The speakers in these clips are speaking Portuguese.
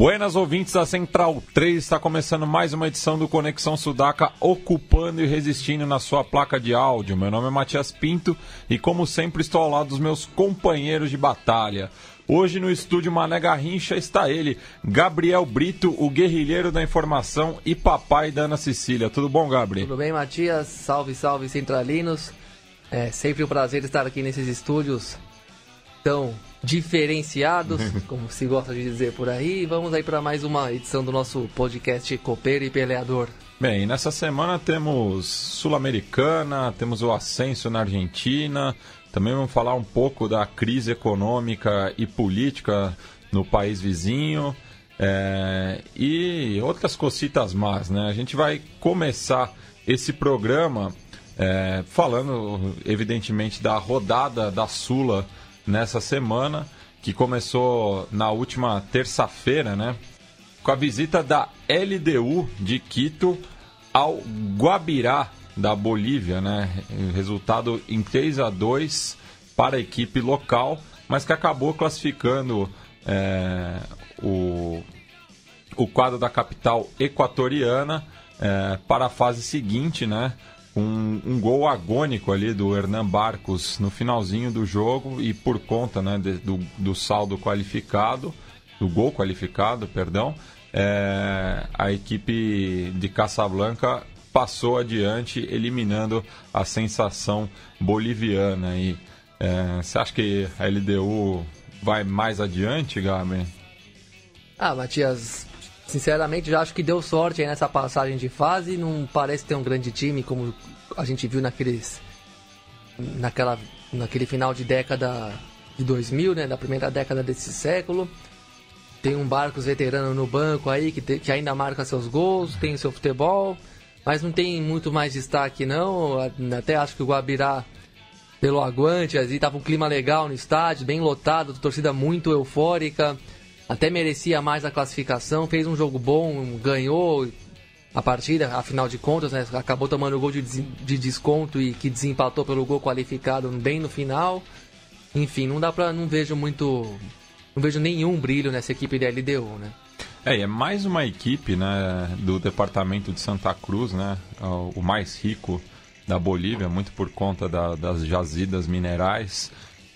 Buenas ouvintes da Central 3, está começando mais uma edição do Conexão Sudaca, ocupando e resistindo na sua placa de áudio. Meu nome é Matias Pinto e, como sempre, estou ao lado dos meus companheiros de batalha. Hoje no estúdio Mané Garrincha está ele, Gabriel Brito, o guerrilheiro da informação e papai da Ana Cecília. Tudo bom, Gabriel? Tudo bem, Matias? Salve, salve, centralinos. É sempre um prazer estar aqui nesses estúdios tão diferenciados, como se gosta de dizer por aí. Vamos aí para mais uma edição do nosso podcast Copeiro e Peleador. Bem, nessa semana temos Sul-Americana, temos o Ascenso na Argentina, também vamos falar um pouco da crise econômica e política no país vizinho é, e outras cocitas más, né? A gente vai começar esse programa é, falando, evidentemente, da rodada da Sula nessa semana, que começou na última terça-feira, né? Com a visita da LDU de Quito ao Guabirá da Bolívia, né? Resultado em 3 a 2 para a equipe local, mas que acabou classificando é, o, o quadro da capital equatoriana é, para a fase seguinte, né? Um, um, gol agônico ali do Hernan Barcos no finalzinho do jogo e por conta né, de, do, do, saldo qualificado, do gol qualificado, perdão, é, a equipe de Casablanca passou adiante, eliminando a sensação boliviana. E é, você acha que a LDU vai mais adiante, Gabi? Ah, Matias, Sinceramente, já acho que deu sorte aí nessa passagem de fase. Não parece ter um grande time como a gente viu naqueles, naquela, naquele final de década de 2000, né, da primeira década desse século. Tem um Barcos veterano no banco aí que, te, que ainda marca seus gols, tem o seu futebol, mas não tem muito mais destaque não. Até acho que o Guabirá, pelo aguante, ali tava um clima legal no estádio, bem lotado, torcida muito eufórica até merecia mais a classificação, fez um jogo bom, ganhou a partida, afinal de contas, né, acabou tomando o gol de, de desconto e que desempatou pelo gol qualificado bem no final. Enfim, não dá para não vejo muito, não vejo nenhum brilho nessa equipe da LDU, né? É, é mais uma equipe, né, do departamento de Santa Cruz, né, o mais rico da Bolívia, muito por conta da, das jazidas minerais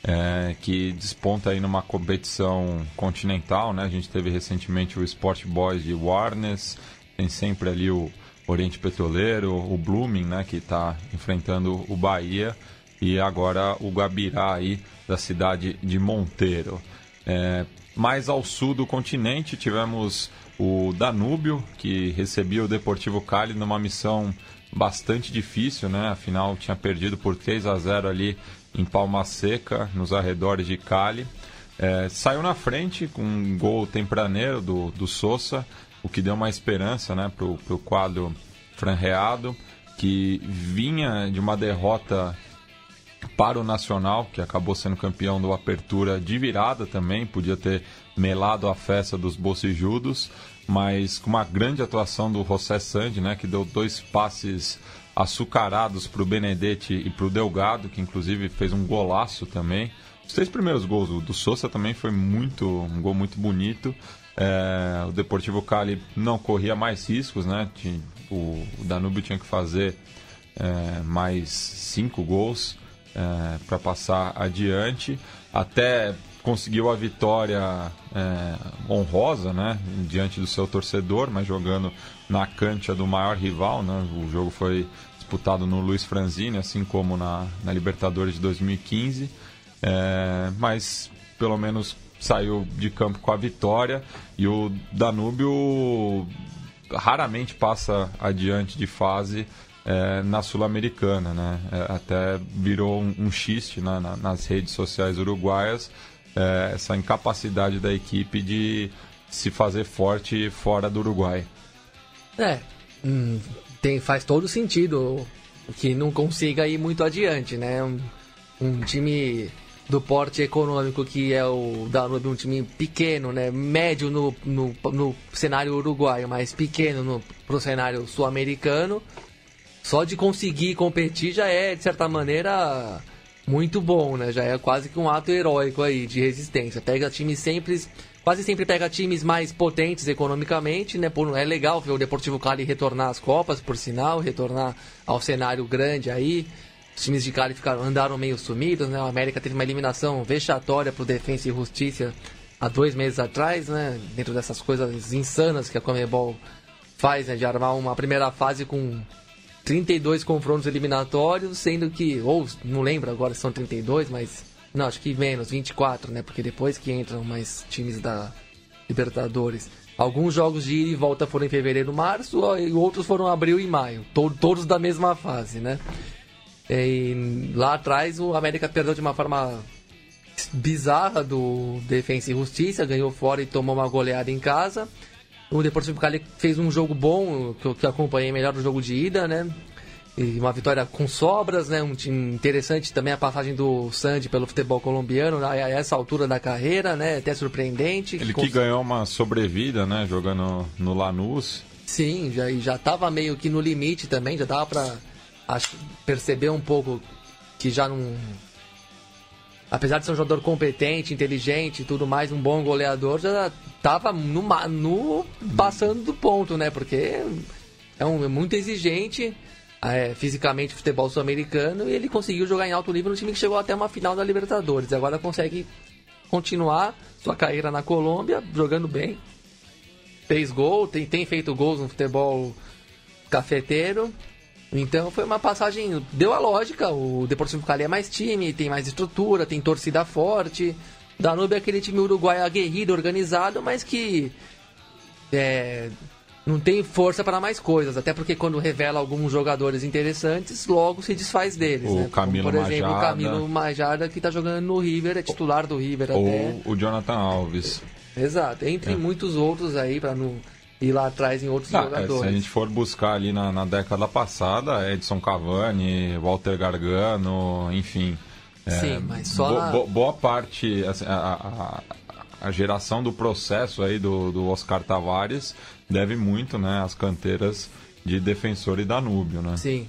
é, que desponta aí numa competição continental, né? A gente teve recentemente o Sport Boys de Warnes, tem sempre ali o Oriente Petroleiro, o Blooming, né? Que está enfrentando o Bahia e agora o Gabirá aí da cidade de Monteiro. É, mais ao sul do continente tivemos o Danúbio, que recebia o Deportivo Cali numa missão bastante difícil, né? Afinal, tinha perdido por 3 a 0 ali em Palma Seca, nos arredores de Cali. É, saiu na frente com um gol tempraneiro do, do Sousa, o que deu uma esperança né, para o quadro franreado, que vinha de uma derrota para o Nacional, que acabou sendo campeão do Apertura de virada também, podia ter melado a festa dos bolsijudos, mas com uma grande atuação do José Sandi, né, que deu dois passes açucarados para o Benedetti e para o Delgado, que inclusive fez um golaço também. Os três primeiros gols do, do Sousa também foi muito um gol muito bonito. É, o Deportivo Cali não corria mais riscos, né? O, o, Danúbio tinha que fazer é, mais cinco gols é, para passar adiante. Até conseguiu a vitória é, honrosa, né? Diante do seu torcedor, mas jogando na cancha do maior rival, né? O jogo foi disputado no Luiz Franzini, assim como na, na Libertadores de 2015, é, mas pelo menos saiu de campo com a vitória e o Danúbio raramente passa adiante de fase é, na Sul-Americana, né? É, até virou um, um xiste né, na, nas redes sociais uruguaias é, essa incapacidade da equipe de se fazer forte fora do Uruguai. É, hum, tem, faz todo sentido que não consiga ir muito adiante, né? Um, um time do porte econômico que é o Danube, um time pequeno, né? Médio no, no, no cenário uruguaio, mas pequeno no, pro cenário sul-americano. Só de conseguir competir já é, de certa maneira, muito bom, né? Já é quase que um ato heróico aí de resistência. Pega times sempre quase sempre pega times mais potentes economicamente, né? É legal ver o Deportivo Cali retornar às Copas, por sinal, retornar ao cenário grande aí. Os times de Cali ficaram, andaram meio sumidos, né? O América teve uma eliminação vexatória pro Defensa e Justiça há dois meses atrás, né? Dentro dessas coisas insanas que a Comebol faz, né? De armar uma primeira fase com 32 confrontos eliminatórios, sendo que, ou não lembro agora se são 32, mas não, acho que menos, 24, né? Porque depois que entram mais times da Libertadores. Alguns jogos de ida e volta foram em fevereiro e março, e outros foram abril e maio. todos da mesma fase, né? E lá atrás o América perdeu de uma forma bizarra do Defensa e Justiça, ganhou fora e tomou uma goleada em casa. O Deportivo Cali fez um jogo bom, que eu, acompanhei melhor do jogo de ida, né? E uma vitória com sobras, né? Um time interessante também a passagem do Sandy pelo futebol colombiano a essa altura da carreira, né? Até surpreendente. Ele que, cons... ganhou uma sobrevida, né? Jogando no Lanús. Sim, já já estava meio que no limite também, já dava para perceber um pouco que já não apesar de ser um jogador competente, inteligente e tudo mais, um bom goleador, já estava no, no passando do ponto, né? Porque é, um, é muito exigente é, fisicamente futebol sul-americano e ele conseguiu jogar em alto nível no time que chegou até uma final da Libertadores. Agora consegue continuar sua carreira na Colômbia, jogando bem. Fez gol, tem, tem feito gols no futebol cafeteiro. Então foi uma passagem, deu a lógica, o Deportivo Cali é mais time, tem mais estrutura, tem torcida forte. Danube é aquele time uruguaio aguerrido, organizado, mas que é, não tem força para mais coisas, até porque quando revela alguns jogadores interessantes, logo se desfaz deles. O né? Camilo Como, por exemplo, Majada. o Camilo Majada que está jogando no River, é titular do River Ou até. o Jonathan Alves. Exato, entre É. muitos outros aí para não ir lá atrás em outros Ah, é, jogadores. se a gente for buscar ali na, na década passada, Edson Cavani, Walter Gargano, enfim. é, Sim, mas só bo- na- bo- boa parte, assim, a, a- a geração do processo aí do, do Oscar Tavares deve muito, né, às canteiras de Defensor e Danúbio, né? Sim.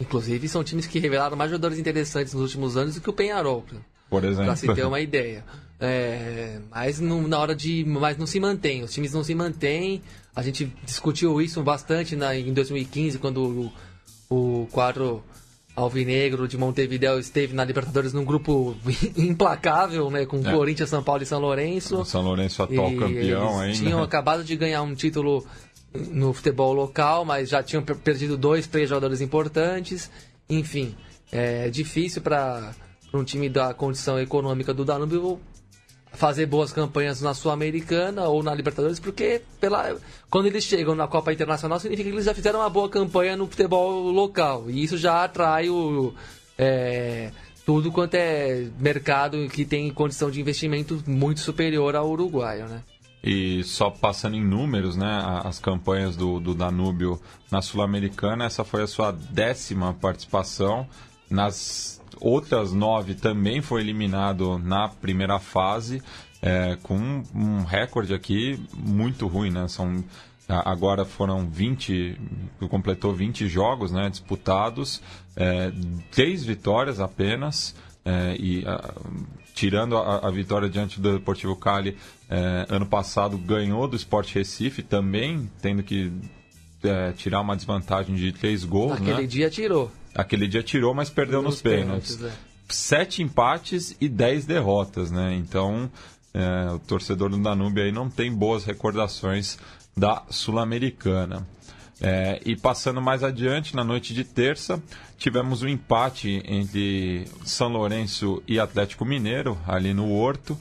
Inclusive, são times que revelaram mais jogadores interessantes nos últimos anos do que o Penharol, Por exemplo. para se ter uma ideia. É, mas não, na hora de. Mas não se mantém, os times não se mantêm. A gente discutiu isso bastante na, em 2015, quando o, o quadro Alvinegro de Montevideo esteve na Libertadores num grupo implacável, né? Com É. Corinthians, São Paulo e São Lourenço. O São Lourenço atual E campeão eles ainda. tinham acabado de ganhar um título no futebol local, mas já tinham per- perdido dois, três jogadores importantes. Enfim, é difícil para um time da condição econômica do Danúbio fazer boas campanhas na Sul-Americana ou na Libertadores, porque pela, quando eles chegam na Copa Internacional significa que eles já fizeram uma boa campanha no futebol local. E isso já atrai o, é, tudo quanto é mercado que tem condição de investimento muito superior ao uruguaio, né? E só passando em números, né, as campanhas do, do Danúbio na Sul-Americana, essa foi a sua décima participação. Nas outras nove também foi eliminado na primeira fase, é, com um, recorde aqui muito ruim, né? São, a- agora foram 20, completou 20 jogos né, disputados, é, três vitórias apenas. É, e ah, tirando a, a vitória diante do Deportivo Cali, é, ano passado ganhou do Sport Recife também, tendo que é, tirar uma desvantagem de três gols. Naquele né? dia tirou. Aquele dia tirou, mas perdeu nos, pênaltis. é. Sete empates e dez derrotas, né? Então, é, o torcedor do Danúbio aí não tem boas recordações da Sul-Americana. É, e passando mais adiante, na noite de terça, tivemos um empate entre São Lourenço e Atlético Mineiro, ali no Horto.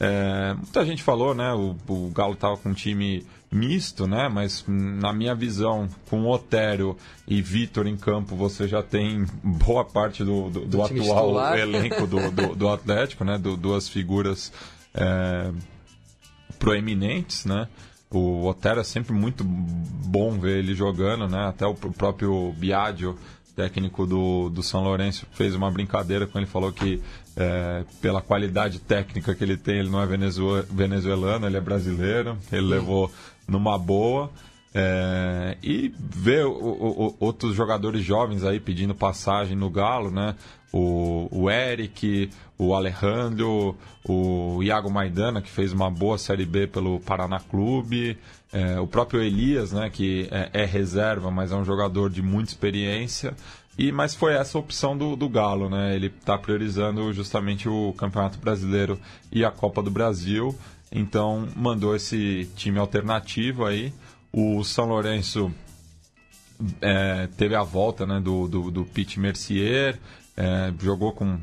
É, muita gente falou, né? O, o Galo estava com um time misto, né? Mas na minha visão, com Otério e Vitor em campo, você já tem boa parte do, do, do Do atual titular. elenco do, do, Atlético, né? Duas figuras é, proeminentes, né? O Otero é sempre muito bom ver ele jogando, né? Até o próprio Biagio, técnico do, do São Lourenço, fez uma brincadeira com ele, falou que é, pela qualidade técnica que ele tem, ele não é venezuelano, ele é brasileiro, ele levou numa boa. É, e ver o, o, outros jogadores jovens aí pedindo passagem no Galo, né? O, o Eric, o Alejandro, o Iago Maidana, que fez uma boa Série B pelo Paraná Clube, é, o próprio Elias, né? Que é, é, reserva, mas é um jogador de muita experiência. E, mas foi essa a opção do, do Galo, né? Ele está priorizando justamente o Campeonato Brasileiro e a Copa do Brasil. Então mandou esse time alternativo aí. O São Lourenço é, teve a volta né, do, do, do Pete Mercier, é, jogou com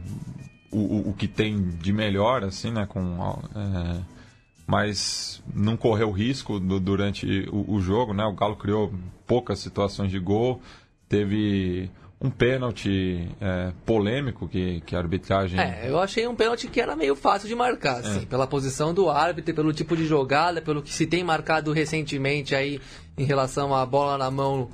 o, o, o, que tem de melhor, assim, né? Com, é, mas não correu risco do, durante o, o, jogo, né? O Galo criou poucas situações de gol, teve um pênalti é, polêmico que, que a arbitragem. É, eu achei um pênalti que era meio fácil de marcar, assim, é. pela posição do árbitro, pelo tipo de jogada, pelo que se tem marcado recentemente aí em relação à bola na mão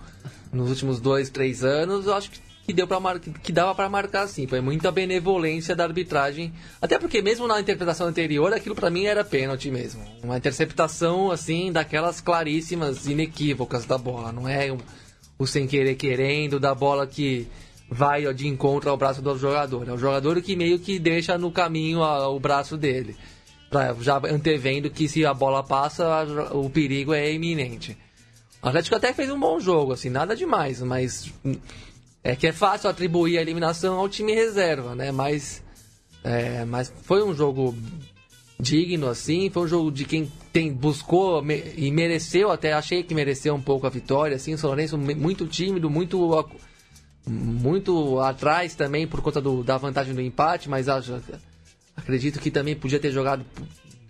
nos últimos dois, três anos, eu acho que, que deu para mar... que dava para marcar assim. Foi muita benevolência da arbitragem, até porque mesmo na interpretação anterior, aquilo para mim era pênalti mesmo, uma interceptação assim daquelas claríssimas, inequívocas da bola, não é o sem querer querendo, da bola que vai de encontro ao braço do jogador. É o jogador que meio que deixa no caminho o braço dele. Pra, já antevendo que se a bola passa, o perigo é iminente. O Atlético até fez um bom jogo, assim, nada demais, mas é que é fácil atribuir a eliminação ao time reserva, né? Mas, é, mas foi um jogo digno, assim. Foi um jogo de quem tem, buscou me, e mereceu, até achei que mereceu um pouco a vitória, assim. O São Lourenço muito tímido, muito, muito atrás também por conta do, da vantagem do empate, mas acho, acredito que também podia ter jogado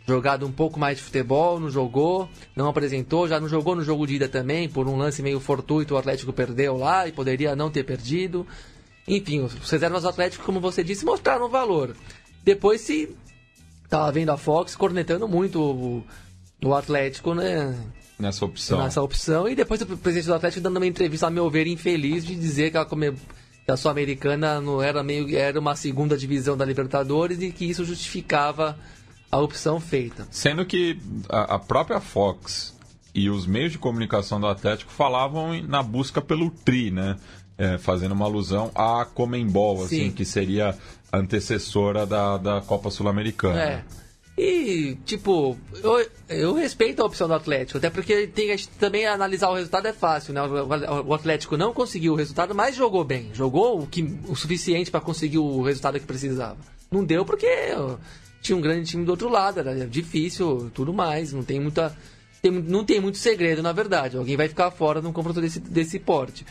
jogado um pouco mais de futebol, não jogou, não apresentou, já não jogou no jogo de ida também, por um lance meio fortuito, o Atlético perdeu lá e poderia não ter perdido. Enfim, os reservas do Atlético, como você disse, mostraram valor. Depois se tava vendo a Fox cornetando muito o, o Atlético, né? Nessa opção. Nessa opção. E depois o presidente do Atlético dando uma entrevista, a meu ver, infeliz, de dizer que a, que a Sul-Americana não era meio era uma segunda divisão da Libertadores e que isso justificava a opção feita. Sendo que a, a própria Fox e os meios de comunicação do Atlético falavam na busca pelo tri, né? É, fazendo uma alusão à Comembol, assim, que seria antecessora da, da Copa Sul-Americana. É. E, tipo, eu, eu respeito a opção do Atlético, até porque tem, também analisar o resultado é fácil, né? O, o Atlético não conseguiu o resultado, mas jogou bem. Jogou o, que, o suficiente para conseguir o resultado que precisava. Não deu porque tinha um grande time do outro lado, era difícil, tudo mais. Não tem muita. Tem, não tem muito segredo, na verdade. Alguém vai ficar fora num confronto desse, desse porte.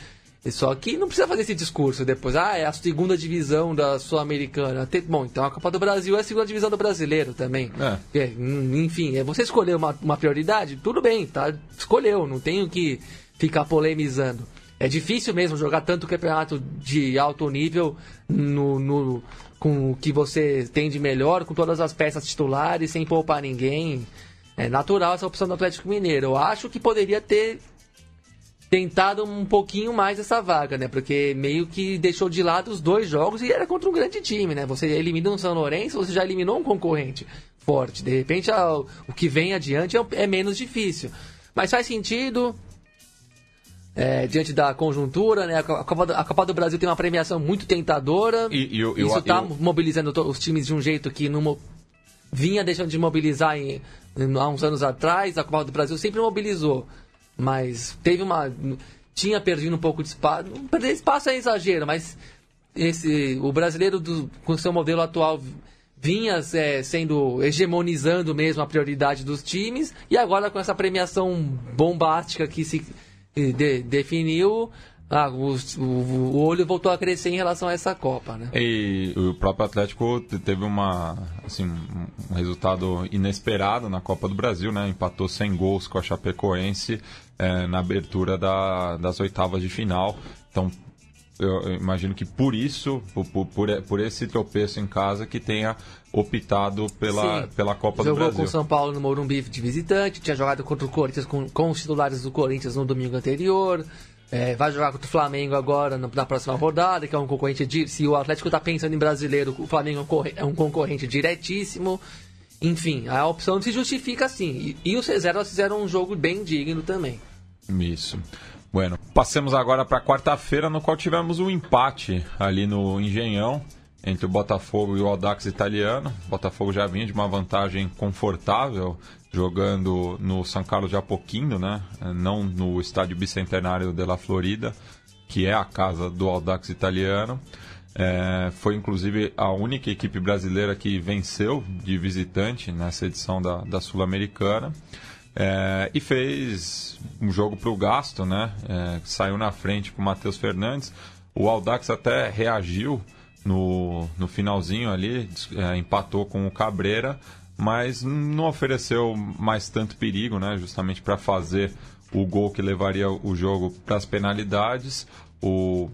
Só que não precisa fazer esse discurso depois. Ah, é a segunda divisão da Sul-Americana. Bom, então a Copa do Brasil é a segunda divisão do brasileiro também. É. É, enfim, é você escolheu uma, uma prioridade, tudo bem, tá? Escolheu, não tenho que ficar polemizando. É difícil mesmo jogar tanto campeonato de alto nível no, no, com o que você tem de melhor, com todas as peças titulares, sem poupar ninguém. É natural essa opção do Atlético Mineiro. Eu acho que poderia ter tentado um pouquinho mais essa vaga, né? Porque meio que deixou de lado os dois jogos e era contra um grande time, né? Você eliminou o São Lourenço, você já eliminou um concorrente forte. De repente, o que vem adiante é, é menos difícil. Mas faz sentido, é, diante da conjuntura, né? A Copa, do, a Copa, do, Brasil tem uma premiação muito tentadora. E, e, Isso está mobilizando os times de um jeito que não vinha deixando de mobilizar em, há uns anos atrás. A Copa do Brasil sempre mobilizou. Mas teve uma. Tinha perdido um pouco de espaço. Perder espaço é exagero, mas esse, o brasileiro, do, com seu modelo atual, vinha é, sendo hegemonizando mesmo a prioridade dos times. E agora, com essa premiação bombástica que se de, definiu, ah, o, o, olho voltou a crescer em relação a essa Copa, né? E o próprio Atlético teve uma, assim, um resultado inesperado na Copa do Brasil, né? Empatou sem gols com a Chapecoense é, na abertura da, das oitavas de final. Então eu imagino que por isso, por, por, por, esse tropeço em casa, que tenha optado pela, pela Copa Jogou do Brasil. com o São Paulo no Morumbi de visitante, tinha jogado contra o Corinthians com, com os titulares do Corinthians no domingo anterior. É, vai jogar contra o Flamengo agora na próxima rodada, que é um concorrente de. Se o Atlético está pensando em brasileiro, o Flamengo é um concorrente diretíssimo. Enfim, a opção se justifica assim. E, e os reservas fizeram um jogo bem digno também. Isso. Bueno, passemos agora para quarta-feira, no qual tivemos um empate ali no Engenhão entre o Botafogo e o Audax italiano. O Botafogo já vinha de uma vantagem confortável jogando no São Carlos de Apoquindo, né? Não no estádio bicentenário de La Florida, que é a casa do Audax italiano. É, foi inclusive a única equipe brasileira que venceu de visitante nessa edição da, da Sul-Americana. É, e fez um jogo para o gasto, né? É, saiu na frente com o Matheus Fernandes. O Audax até reagiu no, no finalzinho ali, é, empatou com o Cabreira, mas não ofereceu mais tanto perigo, né? Justamente para fazer o gol que levaria o jogo para as penalidades. O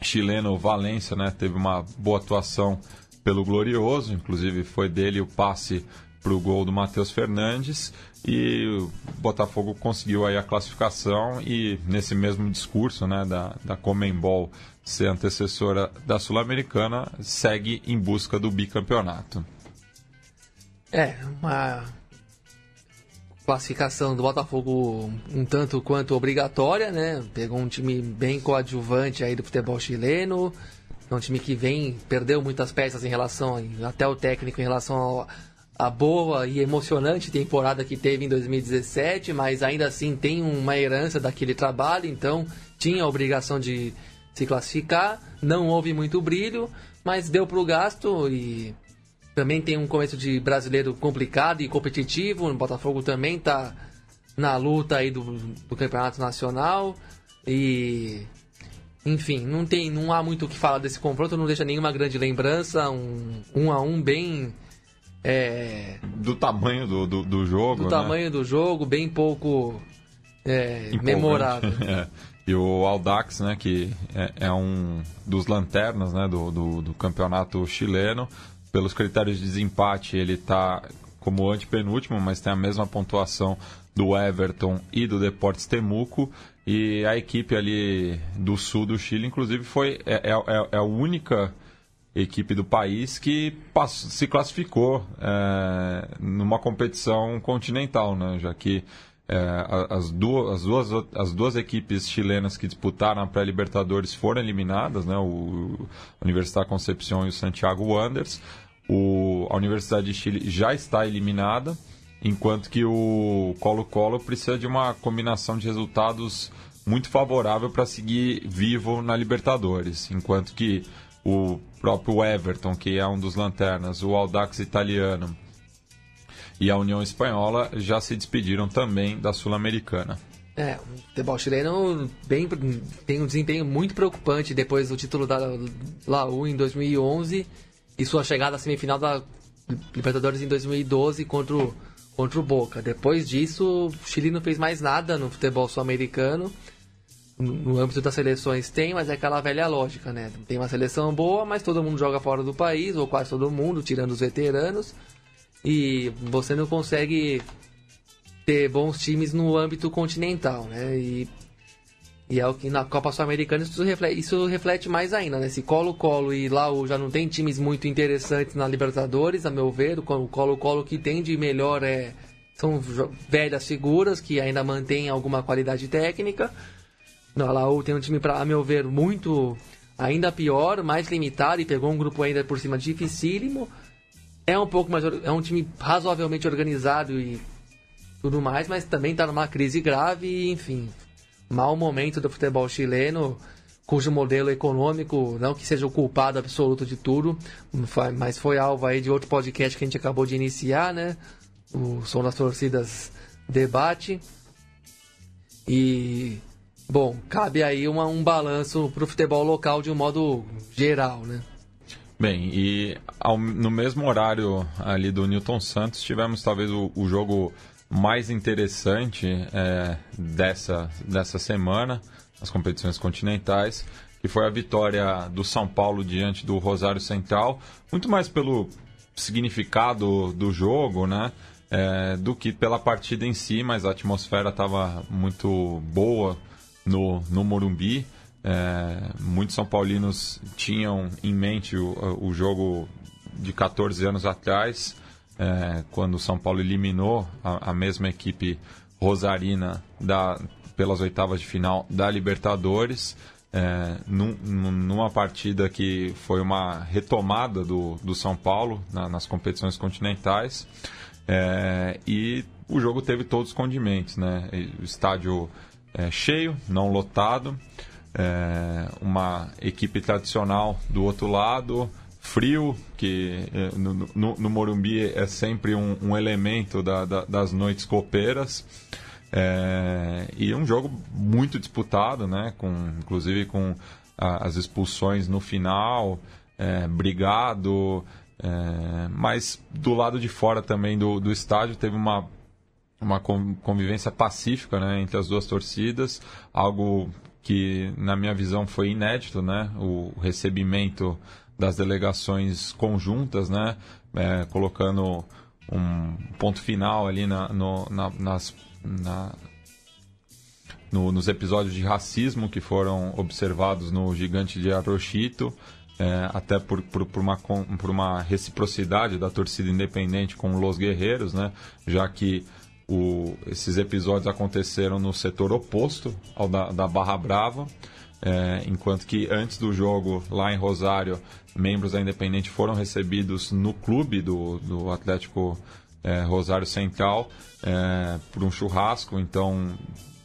chileno Valência, né? Teve uma boa atuação pelo Glorioso, inclusive foi dele o passe para o gol do Matheus Fernandes e o Botafogo conseguiu aí a classificação e nesse mesmo discurso né, da, da Comembol ser antecessora da Sul-Americana, segue em busca do bicampeonato. É, uma classificação do Botafogo um tanto quanto obrigatória, né? Pegou um time bem coadjuvante aí do futebol chileno, é um time que vem, perdeu muitas peças em relação, até o técnico em relação ao, a boa e emocionante temporada que teve em 2017, mas ainda assim tem uma herança daquele trabalho, então tinha a obrigação de se classificar. Não houve muito brilho, mas deu para o gasto e também tem um começo de brasileiro complicado e competitivo. O Botafogo também está na luta aí do, do campeonato nacional e enfim, não tem, não há muito o que falar desse confronto, não deixa nenhuma grande lembrança, um, um a um bem é... do tamanho do, do, do jogo, do né? tamanho do jogo, bem pouco é, memorável. é. E o Aldax, né, que é, é, um dos lanternas né, do, do, do, campeonato chileno. Pelos critérios de desempate, ele está como antepenúltimo, mas tem a mesma pontuação do Everton e do Deportes Temuco. E a equipe ali do sul do Chile, inclusive, foi é, é, é, é a única equipe do país que passou, se classificou é, numa competição continental, né? já que é, as, duas, as, duas, as duas equipes chilenas que disputaram a pré-Libertadores foram eliminadas, né? o Universidade Concepción e o Santiago Wanderers. A Universidade de Chile já está eliminada, enquanto que o Colo-Colo precisa de uma combinação de resultados muito favorável para seguir vivo na Libertadores, enquanto que o próprio Everton, que é um dos lanternas, o Audax italiano e a União Espanhola já se despediram também da Sul-Americana. É, o futebol chileno bem, tem um desempenho muito preocupante depois do título da Laú em 2011 e sua chegada à semifinal da Libertadores em 2012 contra o, contra o Boca. Depois disso, o Chile não fez mais nada no futebol sul-americano. No âmbito das seleções tem, mas é aquela velha lógica, né? Tem uma seleção boa, mas todo mundo joga fora do país, ou quase todo mundo, tirando os veteranos e você não consegue ter bons times no âmbito continental, né? E, e é o que na Copa Sul-Americana isso reflete, isso reflete mais ainda, né? Se Colo-Colo e Laú já não tem times muito interessantes na Libertadores, a meu ver, o Colo-Colo que tem de melhor é são velhas figuras que ainda mantêm alguma qualidade técnica. No Laú tem um time, para a meu ver, muito ainda pior, mais limitado e pegou um grupo ainda por cima dificílimo é um pouco mais é um time razoavelmente organizado e tudo mais, mas também está numa crise grave e, enfim, mau momento do futebol chileno, cujo modelo econômico, não que seja o culpado absoluto de tudo, mas foi alvo aí de outro podcast que a gente acabou de iniciar, né? O Som das Torcidas Debate. E, bom, cabe aí uma, um balanço para o futebol local de um modo geral, né? Bem, e ao, no mesmo horário ali do Newton Santos, tivemos talvez o, o jogo mais interessante é, dessa, dessa semana, as competições continentais, que foi a vitória do São Paulo diante do Rosário Central, muito mais pelo significado do jogo, né? É, do que pela partida em si, mas a atmosfera estava muito boa no, no Morumbi. É, muitos São Paulinos tinham em mente o, o jogo de 14 anos atrás, é, quando o São Paulo eliminou a, a mesma equipe rosarina da, pelas oitavas de final da Libertadores é, num, numa partida que foi uma retomada do, do São Paulo na, nas competições continentais. É, e o jogo teve todos os condimentos, né? O estádio é, cheio, não lotado, é, uma equipe tradicional do outro lado, frio, que é, no, no, no Morumbi é sempre um, um elemento da, da, das noites copeiras. É, e um jogo muito disputado, né? Com, inclusive com a, as expulsões no final, é, brigado. É, mas do lado de fora também do, do estádio teve uma, uma convivência pacífica né, entre as duas torcidas, algo que na minha visão foi inédito, né? O recebimento das delegações conjuntas, né? É, colocando um ponto final ali na, no, na, nas na, no, nos episódios de racismo que foram observados no Gigante de Arochito, é, até por, por, por, uma, por uma reciprocidade da torcida independente com Los Guerreiros, né, já que o, esses episódios aconteceram no setor oposto ao da, da Barra Brava, é, enquanto que antes do jogo, lá em Rosário, membros da Independente foram recebidos no clube do, do Atlético é, Rosário Central é, por um churrasco, então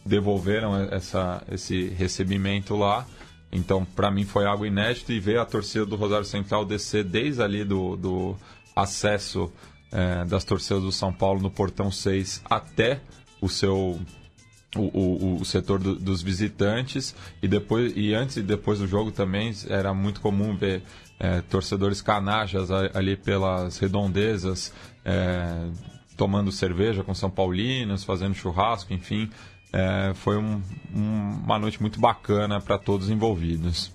devolveram essa, esse recebimento lá. Então, para mim foi algo inédito e ver a torcida do Rosário Central descer desde ali do, do acesso é, das torcidas do São Paulo no portão 6 até o seu o, o, o setor do, dos visitantes e depois e antes e depois do jogo também era muito comum ver é, torcedores canajas ali pelas redondezas é, tomando cerveja com São Paulinos, fazendo churrasco, enfim. É, foi um, um, uma noite muito bacana para todos envolvidos.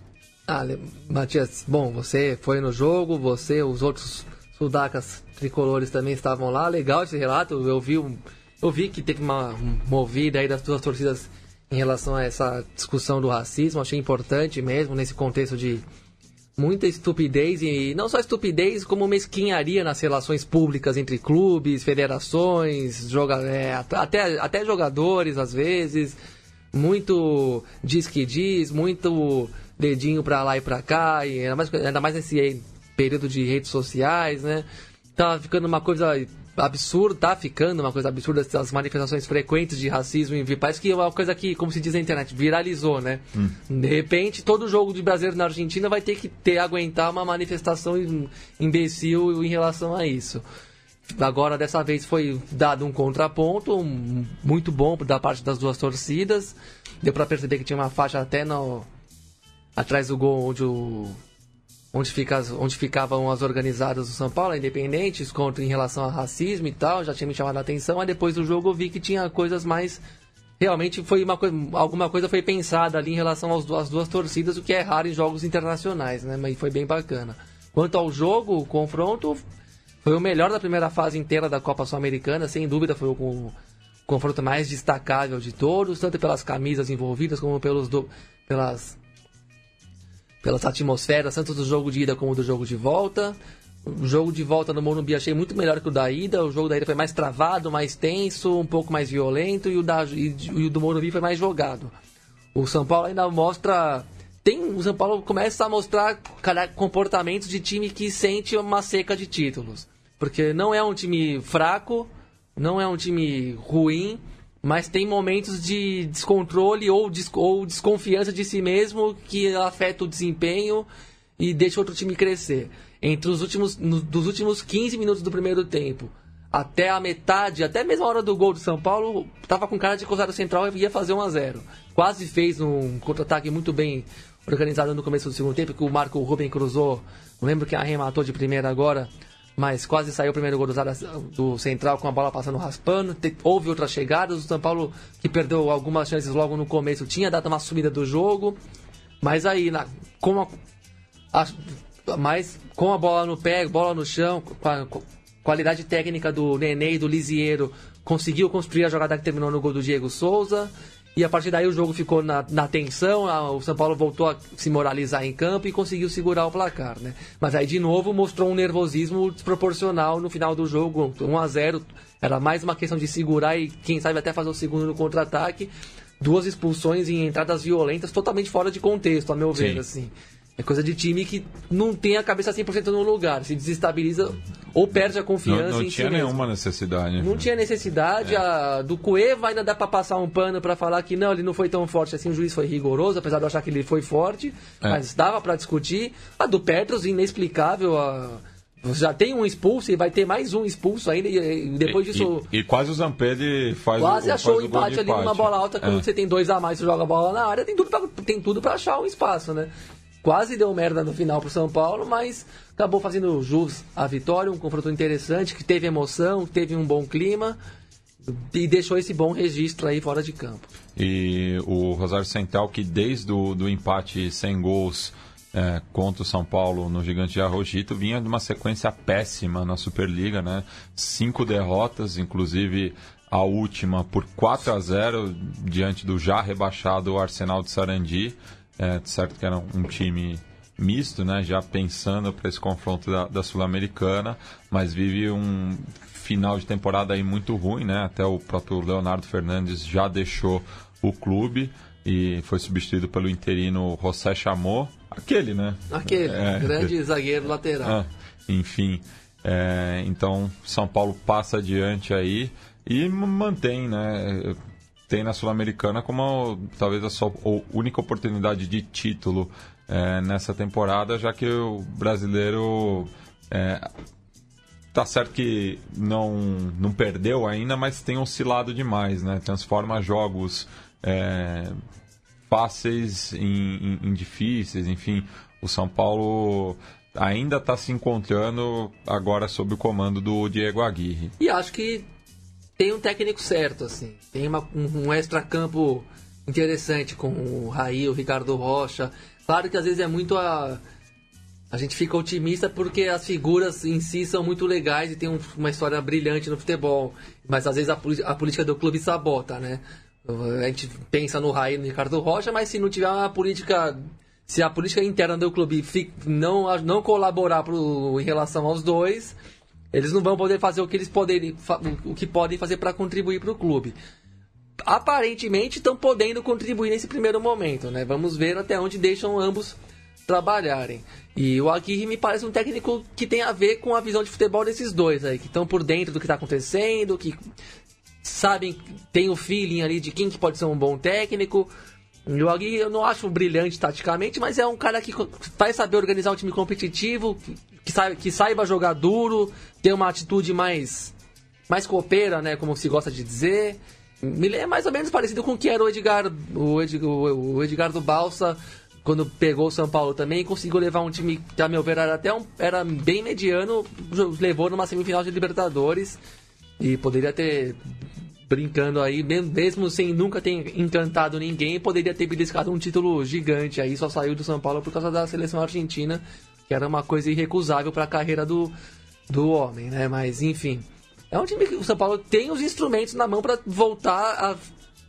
Ah, Matias, bom, você foi no jogo, você, os outros sudacas tricolores também estavam lá. Legal esse relato, eu vi, eu vi que teve uma movida aí das duas torcidas em relação a essa discussão do racismo. Achei importante mesmo nesse contexto de muita estupidez e não só estupidez, como mesquinharia nas relações públicas entre clubes, federações, joga, é, até, até jogadores às vezes, muito diz que diz, muito dedinho pra lá e pra cá, e ainda mais, ainda mais nesse período de redes sociais, né? Tá ficando uma coisa absurdo, tá ficando uma coisa absurda as manifestações frequentes de racismo em Parece que é uma coisa que, como se diz na internet, viralizou, né? Hum. De repente, todo jogo de brasileiro na Argentina vai ter que ter aguentar uma manifestação imbecil em relação a isso. Agora, dessa vez, foi dado um contraponto muito bom da parte das duas torcidas. Deu para perceber que tinha uma faixa até no, atrás do gol onde o onde, fica, onde ficavam as organizadas do São Paulo, independentes, contra em relação a racismo e tal, já tinha me chamado a atenção, mas depois do jogo eu vi que tinha coisas mais. Realmente foi uma coisa, alguma coisa foi pensada ali em relação às duas, duas torcidas, o que é raro em jogos internacionais, né? Mas foi bem bacana. Quanto ao jogo, o confronto foi o melhor da primeira fase inteira da Copa Sul-Americana, sem dúvida foi o, o confronto mais destacável de todos, tanto pelas camisas envolvidas como pelos do, pelas pelas atmosferas, tanto do jogo de ida como do jogo de volta. O jogo de volta no Morumbi achei muito melhor que o da ida. O jogo da ida foi mais travado, mais tenso, um pouco mais violento. E o, da, e, e o do Morumbi foi mais jogado. O São Paulo ainda mostra. Tem, o São Paulo começa a mostrar comportamentos de time que sente uma seca de títulos. Porque não é um time fraco, não é um time ruim, mas tem momentos de descontrole ou, des ou desconfiança de si mesmo que afeta o desempenho e deixa outro time crescer. Entre os últimos, no, dos últimos 15 minutos do primeiro tempo até a metade, até mesmo a hora do gol do São Paulo, estava com cara de que o Central ia fazer 1 a 0 Quase fez um contra-ataque muito bem organizado no começo do segundo tempo, que o Marco Ruben cruzou, não lembro quem arrematou de primeira agora, mas quase saiu o primeiro gol do, Central com a bola passando raspando. houve outras chegadas. O São Paulo, que perdeu algumas chances logo no começo, tinha dado uma subida do jogo. Mas aí, na, com, a, a, mais, com a bola no pé, bola no chão, com a, com a qualidade técnica do Nenê e do Lisiero, conseguiu construir a jogada que terminou no gol do Diego Souza. E a partir daí o jogo ficou na, na tensão, a, o São Paulo voltou a se moralizar em campo e conseguiu segurar o placar, né? Mas aí de novo mostrou um nervosismo desproporcional no final do jogo, 1 a 0 era mais uma questão de segurar e quem sabe até fazer o segundo no contra-ataque. Duas expulsões em entradas violentas totalmente fora de contexto, a meu ver, Sim. assim. É coisa de time que não tem a cabeça 100% no lugar, se desestabiliza ou perde a confiança não, não em tinha si nenhuma necessidade. Não tinha necessidade. É. A, do Cueva ainda dá para passar um pano para falar que não, ele não foi tão forte assim, o juiz foi rigoroso, apesar de eu achar que ele foi forte, é. mas dava para discutir. A do Petros, inexplicável. A, já tem um expulso e vai ter mais um expulso ainda. E depois disso. E, e quase o Zampelli faz Quase o, achou o empate ali empate. numa bola alta. Quando é. você tem dois a mais, você joga a bola na área, tem tudo pra, tem tudo pra achar um espaço, né? Quase deu merda no final pro São Paulo, mas acabou fazendo jus à vitória, um confronto interessante, que teve emoção, que teve um bom clima e deixou esse bom registro aí fora de campo. E o Rosário Central, que desde o do empate sem gols é, contra o São Paulo no Gigante de Arrojito, vinha de uma sequência péssima na Superliga, né? Cinco derrotas, inclusive a última por 4 a 0 diante do já rebaixado Arsenal de Sarandi. É, certo que era um time misto, né? Já pensando para esse confronto da, da Sul-Americana, mas vive um final de temporada aí muito ruim, né? Até o próprio Leonardo Fernandes já deixou o clube e foi substituído pelo interino José Chamou, aquele, né? Aquele, é, grande zagueiro lateral. Ah, enfim, é, então São Paulo passa adiante aí e mantém, né? Tem na Sul-Americana como talvez a sua única oportunidade de título é, nessa temporada, já que o brasileiro é, tá certo que não, não perdeu ainda, mas tem oscilado demais, né? Transforma jogos é, fáceis em, em, em, difíceis, enfim. O São Paulo ainda está se encontrando agora sob o comando do Diego Aguirre. E acho que tem um técnico certo, assim. Tem uma, um, um extra-campo interessante com o Raí, o Ricardo Rocha. Claro que às vezes é muito a. A gente fica otimista porque as figuras em si são muito legais e tem um, uma história brilhante no futebol. Mas às vezes a, a, política do clube sabota, né? A gente pensa no Raí no Ricardo Rocha, mas se não tiver uma política. Se a política interna do clube não, não colaborar pro, em relação aos dois, eles não vão poder fazer o que eles podem, o que podem fazer para contribuir para o clube. Aparentemente estão podendo contribuir nesse primeiro momento, né? Vamos ver até onde deixam ambos trabalharem. E o Aguirre me parece um técnico que tem a ver com a visão de futebol desses dois aí, que estão por dentro do que está acontecendo, que sabem, tem o feeling ali de quem que pode ser um bom técnico. E o Aguirre eu não acho brilhante taticamente, mas é um cara que vai saber organizar um time competitivo, que saiba, que saiba jogar duro, ter uma atitude mais, mais copeira, né? Como se gosta de dizer. É mais ou menos parecido com o que era o Edgar, o Edgar, o Edgar do Balsa, quando pegou o São Paulo também, conseguiu levar um time que, a meu ver, era até um, era bem mediano, levou numa semifinal de Libertadores e poderia ter brincando aí, mesmo sem nunca ter encantado ninguém, poderia ter beliscado um título gigante aí, só saiu do São Paulo por causa da seleção argentina, que era uma coisa irrecusável para a carreira do, do homem, né? Mas enfim, é um time que o São Paulo tem os instrumentos na mão para voltar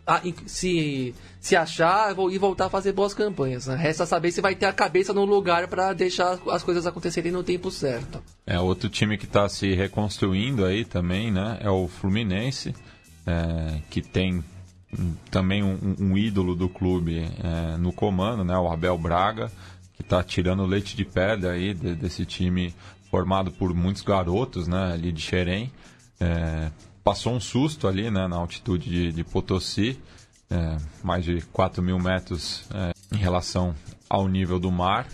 a, a, se se achar e voltar a fazer boas campanhas. Né? Resta saber se vai ter a cabeça no lugar para deixar as coisas acontecerem no tempo certo. É outro time que está se reconstruindo aí também, né? É o Fluminense, é, que tem também um, um ídolo do clube é, no comando, né? O Abel Braga está tirando leite de pedra aí de, desse time formado por muitos garotos, né, ali de Xerém. É, passou um susto ali, né, na altitude de, de Potosí, é, mais de 4 mil metros é, em relação ao nível do mar,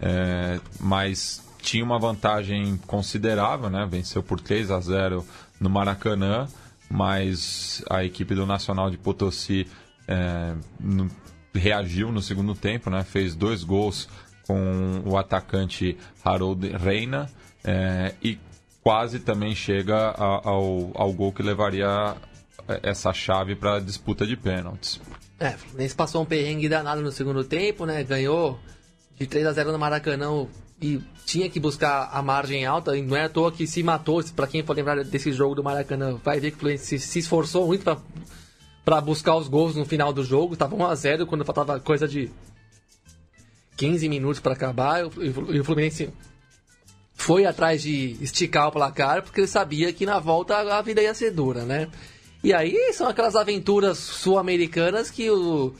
é, mas tinha uma vantagem considerável, né, venceu por 3 a 0 no Maracanã, mas a equipe do Nacional de Potosí é, no, reagiu no segundo tempo, né, fez dois gols com o atacante Harold Reina é, e quase também chega a, ao, ao gol que levaria essa chave para a disputa de pênaltis. É, o Fluminense passou um perrengue danado no segundo tempo, né? Ganhou de 3 a 0 no Maracanã e tinha que buscar a margem alta, e não é à toa que se matou, para quem for lembrar desse jogo do Maracanã, vai ver que o Fluminense se, esforçou muito para buscar os gols no final do jogo, estava 1 a 0 quando faltava coisa de 15 minutos para acabar, e o Fluminense foi atrás de esticar o placar, porque ele sabia que na volta a vida ia ser dura, né? E aí são aquelas aventuras sul-americanas que o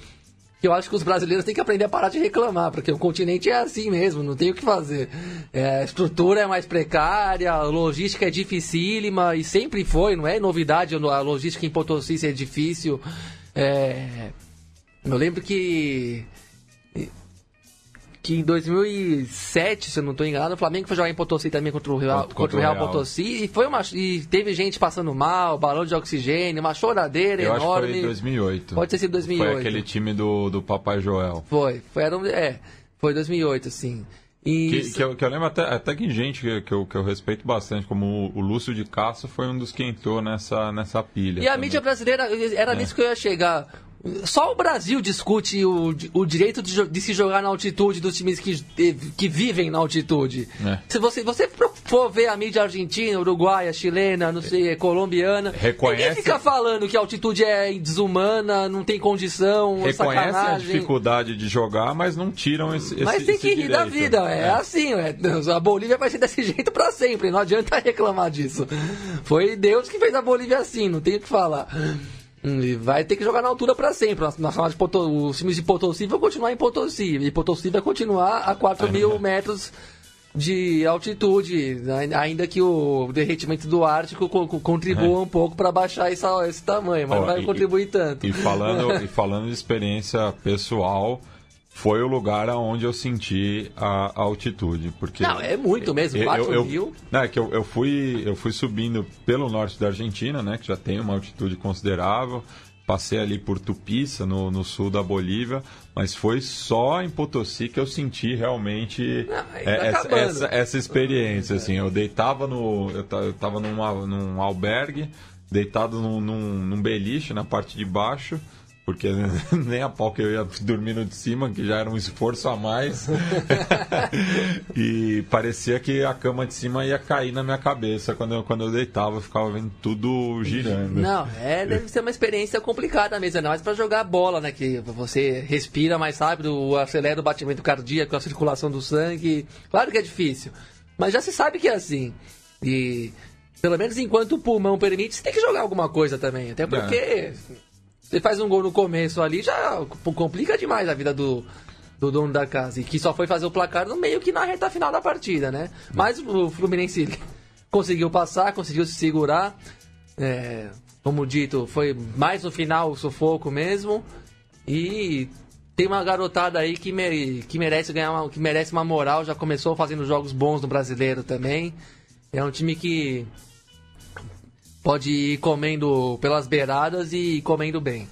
que eu acho que os brasileiros têm que aprender a parar de reclamar, porque o continente é assim mesmo, não tem o que fazer. É, a estrutura é mais precária, a logística é dificílima, e sempre foi, não é novidade a logística em Potosí ser difícil. É, eu lembro que que em 2007, se eu não estou enganado, o Flamengo foi jogar em Potosí também contra o Real, contra, contra o Real, Real, Potosí e foi uma e teve gente passando mal, balão de oxigênio, uma choradeira eu enorme. Acho que foi em 2008. Pode ter sido 2008. Foi aquele time do, do Papai Joel. Foi, foi era, é, foi 2008 assim. E... Que, que, eu, que, eu, lembro até, até que gente que, que, eu, que eu respeito bastante, como o, o Lúcio de Castro foi um dos que entrou nessa, nessa pilha. E também. a mídia brasileira, era é. nisso que eu ia chegar. Só o Brasil discute o, o direito de, de, se jogar na altitude dos times que, que vivem na altitude. É. Se você, você for ver a mídia argentina, uruguaia, chilena, não sei, colombiana, Reconhece... ninguém fica falando que a altitude é desumana, não tem condição, Reconhece sacanagem. a dificuldade de jogar, mas não tiram esse, Mas tem que rir da vida, é, é. assim, é, a Bolívia vai ser desse jeito para sempre, não adianta reclamar disso. Foi Deus que fez a Bolívia assim, não tem o que falar. E vai ter que jogar na altura para sempre. Nacional de Potosí, os times de Potosí vão continuar em Potosí. E Potosí vai continuar a 4 mil metros de altitude, ainda que o derretimento do Ártico contribua um pouco para baixar esse, esse tamanho, mas oh, não vai e, contribuir tanto. E falando, e falando de experiência pessoal, foi o lugar aonde eu senti a, a altitude. Porque não, é muito mesmo, 4 eu, mil. Não, é que eu, eu, fui, eu fui subindo pelo norte da Argentina, né, que já tem uma altitude considerável. Passei ali por Tupiça, no, no sul da Bolívia, mas foi só em Potosí que eu senti realmente não, tá essa, essa, essa, experiência. Assim, eu deitava no. Eu estava num albergue, deitado num, num, num beliche na parte de baixo porque nem a pau que eu ia dormir no de cima, que já era um esforço a mais. e parecia que a cama de cima ia cair na minha cabeça. Quando eu, quando eu deitava, eu ficava vendo tudo girando. Não, é, deve ser uma experiência complicada mesmo, ainda mais para jogar bola, né? Que você respira mais rápido, acelera o batimento cardíaco, a circulação do sangue. Claro que é difícil, mas já se sabe que é assim. E pelo menos enquanto o pulmão permite, você tem que jogar alguma coisa também. Até porque. É você faz um gol no começo ali, já complica demais a vida do, do dono da casa. E que só foi fazer o placar no meio que na reta final da partida, né? Mas o Fluminense conseguiu passar, conseguiu se segurar. É, como dito, foi mais no final o sufoco mesmo. E tem uma garotada aí que, que merece ganhar uma, que merece uma moral, já começou fazendo jogos bons no brasileiro também. É um time que pode ir comendo pelas beiradas e comendo bem.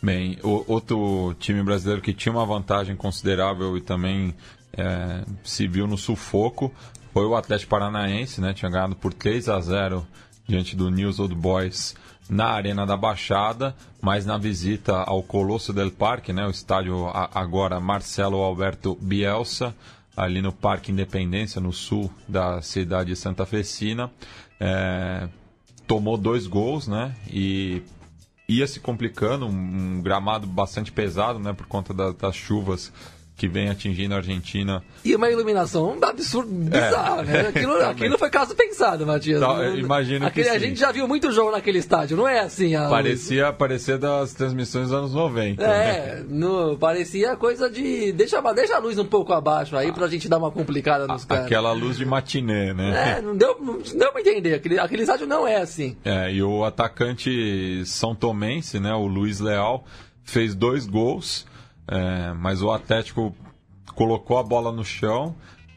Bem, o, outro time brasileiro que tinha uma vantagem considerável e também é, se viu no sufoco foi o Atlético Paranaense, né? Tinha ganhado por 3 a 0 diante do News Old Boys na Arena da Baixada, mas na visita ao Colosso del Parque, né? O estádio agora Marcelo Alberto Bielsa, ali no Parque Independência, no sul da cidade de Santa Fecina. É, tomou dois gols, né? E ia se complicando, um, gramado bastante pesado, né? Por conta da, das chuvas que vem atingindo a Argentina. E uma iluminação absurda, bizarra, é, né? Aquilo, aquilo foi caso pensado, Matias. Tá, imagino Aquele, que A gente já viu muito jogo naquele estádio, não é assim? A... Parecia, parecia das transmissões dos anos 90. É, né? no, parecia coisa de... Deixa, deixa a luz um pouco abaixo aí pra gente dar uma complicada nos caras. Aquela luz de matinê, né? É, não deu, não deu pra entender. Aquele, aquele estádio não é assim. É, e o atacante São Tomense, né, o Luiz Leal, fez dois gols é, mas o Atlético colocou a bola no chão,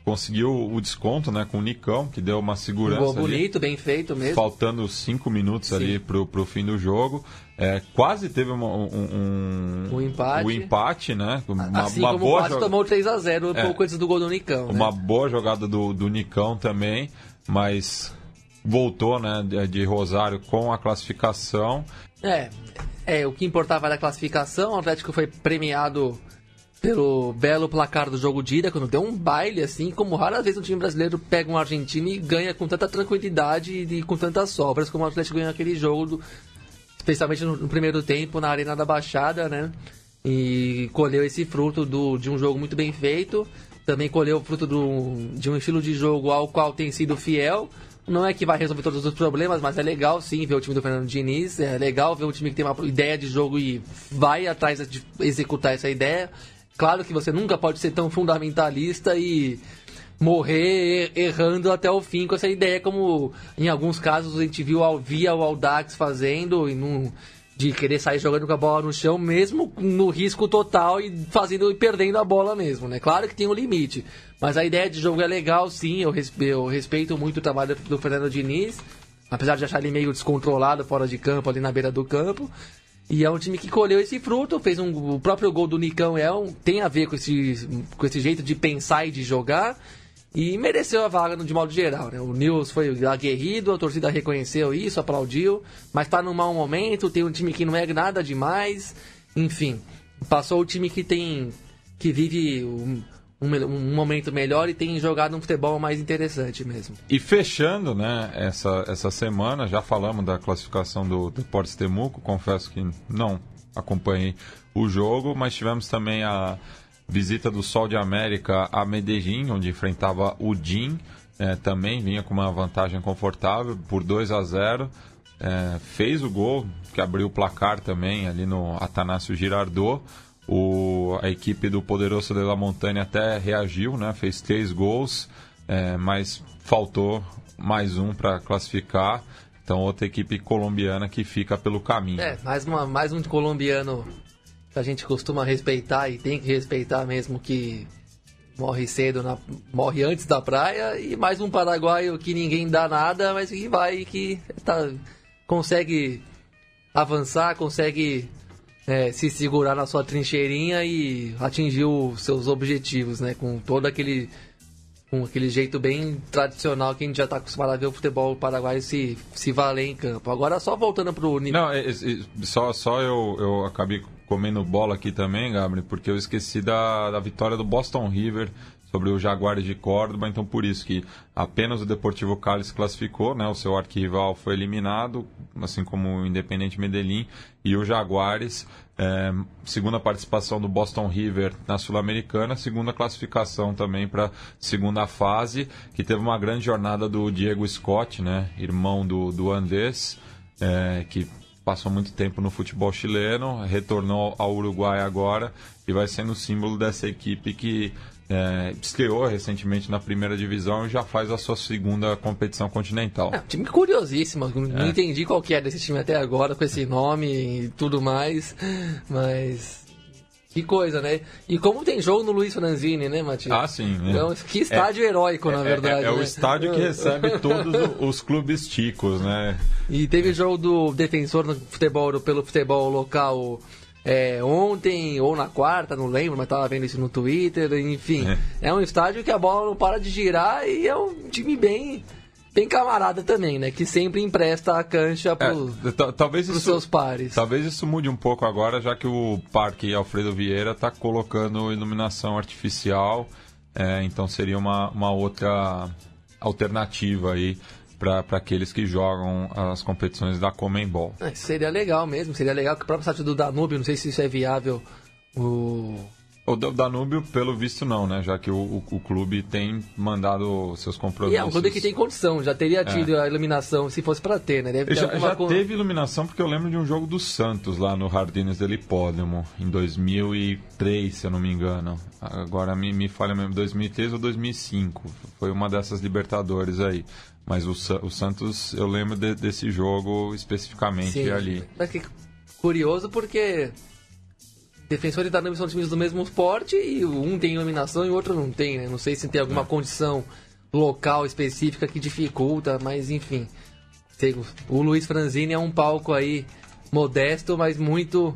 conseguiu o desconto né, com o Nicão, que deu uma segurança. Um bonito, ali, bem feito mesmo. Faltando cinco minutos Sim. ali pro, pro fim do jogo. É, quase teve uma, um, um, um, empate. Um empate, né? Uma, assim uma como boa quase tomou 3x0 é, pouco antes do gol do Nicão. Né? Uma boa jogada do, do Nicão também, mas voltou né, de Rosário com a classificação. É, É, o que importava era a classificação. O Atlético foi premiado pelo belo placar do jogo de ida, quando deu um baile, assim, como raras vezes um time brasileiro pega um argentino e ganha com tanta tranquilidade e com tantas sobras como o Atlético ganhou aquele jogo, do, especialmente no, no, primeiro tempo, na Arena da Baixada, né? E colheu esse fruto do, de um jogo muito bem feito, também colheu o fruto do, de um estilo de jogo ao qual tem sido fiel, não é que vai resolver todos os problemas, mas é legal sim ver o time do Fernando Diniz. É legal ver um time que tem uma ideia de jogo e vai atrás de executar essa ideia. Claro que você nunca pode ser tão fundamentalista e morrer errando até o fim com essa ideia, como em alguns casos a gente viu via o Aldax fazendo e num, de querer sair jogando com a bola no chão, mesmo no risco total e fazendo e perdendo a bola mesmo, né? Claro que tem um limite, mas a ideia de jogo é legal, sim. Eu, eu respeito muito o trabalho do Fernando Diniz, apesar de achar ele meio descontrolado fora de campo, ali na beira do campo. E é um time que colheu esse fruto, fez um, o próprio gol do Nicão é um, tem a ver com esse, com esse jeito de pensar e de jogar. E mereceu a vaga de modo geral, né? O Nils foi aguerrido, a torcida reconheceu isso, aplaudiu, mas tá num mau momento, tem um time que não é nada demais, enfim. Passou o time que tem. que vive um, um, um, momento melhor e tem jogado um futebol mais interessante mesmo. E fechando, né, essa, essa semana, já falamos da classificação do Deportes Temuco, confesso que não acompanhei o jogo, mas tivemos também a visita do Sol de América a Medellín, onde enfrentava o DIN, é, também vinha com uma vantagem confortável por 2 a 0 é, fez o gol, que abriu o placar também ali no Atanásio Girardot. O, a equipe do Poderoso de la Montanha até reagiu, né? fez três gols, é, mas faltou mais um para classificar. Então, outra equipe colombiana que fica pelo caminho. É, mais, uma, mais um colombiano a gente costuma respeitar e tem que respeitar mesmo que morre cedo, na, morre antes da praia. E mais um paraguaio que ninguém dá nada, mas que vai que tá, consegue avançar, consegue é, se segurar na sua trincheirinha e atingir os seus objetivos, né? Com todo aquele com aquele jeito bem tradicional que a gente já está acostumado a ver o futebol paraguaio se, se valer em campo. Agora só voltando para o Não, é, é, só, só eu, eu acabei comendo bola aqui também, Gabriel, porque eu esqueci da, da vitória do Boston River sobre o Jaguares de Córdoba, então por isso que apenas o Deportivo Cali se classificou, né? O seu arquival foi eliminado, assim como o Independente Medellín e o Jaguares, é, segunda participação do Boston River na Sul-Americana, segunda classificação também para segunda fase, que teve uma grande jornada do Diego Scott, né? Irmão do, do Andes, é, que passou muito tempo no futebol chileno, retornou ao Uruguai agora e vai sendo símbolo dessa equipe que é, estreou recentemente na primeira divisão e já faz a sua segunda competição continental. É, time curiosíssimo, não é. entendi qual que é desse time até agora, com esse nome e tudo mais, mas que coisa, né? E como tem jogo no Luiz Franzini, né, Matias? Ah, sim. Né? Então, que estádio é, heróico, na verdade. É, é né? o estádio que recebe todos os clubes ticos, né? E teve jogo do defensor no futebol, pelo futebol local é, ontem ou na quarta, não lembro, mas tava vendo isso no Twitter, enfim. É. é um estádio que a bola não para de girar e é um time bem bem camarada também, né? Que sempre empresta a cancha para é, talvez isso, seus pares. Talvez isso mude um pouco agora, já que o Parque Alfredo Vieira está colocando iluminação artificial, é, então seria uma, uma outra alternativa aí para aqueles que jogam as competições da Comembol. É, seria legal mesmo, seria legal que o próprio site do Danúbio, não sei se isso é viável, o... O Danúbio, pelo visto, não, né? Já que o, o, o, clube tem mandado seus compromissos. E é um clube que tem condição, já teria é. tido é. a iluminação se fosse para ter, né? Deve ter já, já teve iluminação porque eu lembro de um jogo do Santos lá no Jardines del Hipódromo, em 2003, se eu não me engano. Agora me, me falha mesmo, 2003 ou 2005. Foi uma dessas Libertadores aí. Mas o, o Santos, eu lembro de, desse jogo especificamente Sim. ali. Mas que curioso porque defensores da Danube são times do mesmo porte e um tem iluminação e o outro não tem, né? Não sei se tem alguma é. condição local específica que dificulta, mas enfim. O Luiz Franzini é um palco aí modesto, mas muito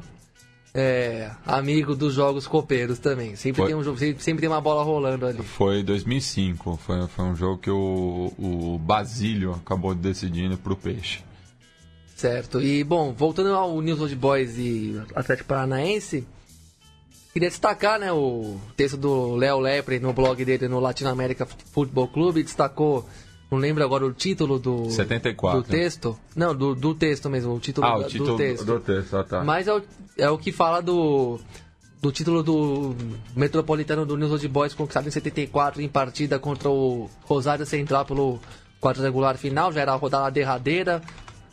é, amigo dos jogos copeiros também. Sempre, foi, tem um, sempre tem uma bola rolando ali. Foi 2005. Foi, foi um jogo que o, o Basílio acabou decidindo para o Peixe. Certo. E, bom, voltando ao News Old Boys e Atlético Paranaense, queria destacar né, o texto do Léo Lepre no blog dele no Latino América Futebol Clube, destacou, não lembro agora o título do, 74. do texto. Não, do, do texto mesmo, o título, Ah, o título do texto. do texto, ah, tá. Mas é o, é o que fala do, do título do Metropolitano do News Old Boys conquistado em 74 em partida contra o Rosário Central pelo quadrangular final, já era a rodada derradeira,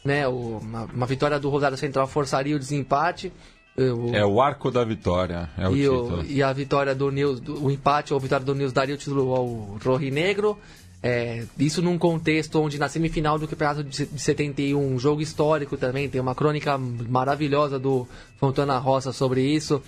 né? O- uma, uma vitória do Rosário Central forçaria o desempate. O, É o arco da vitória, é o e, título. o, e a vitória do News, o empate ou a vitória do News daria o título ao Rojinegro. É, isso num contexto onde na semifinal do campeonato de de 71, um jogo histórico também, tem uma crônica maravilhosa do Fontana Roça sobre isso.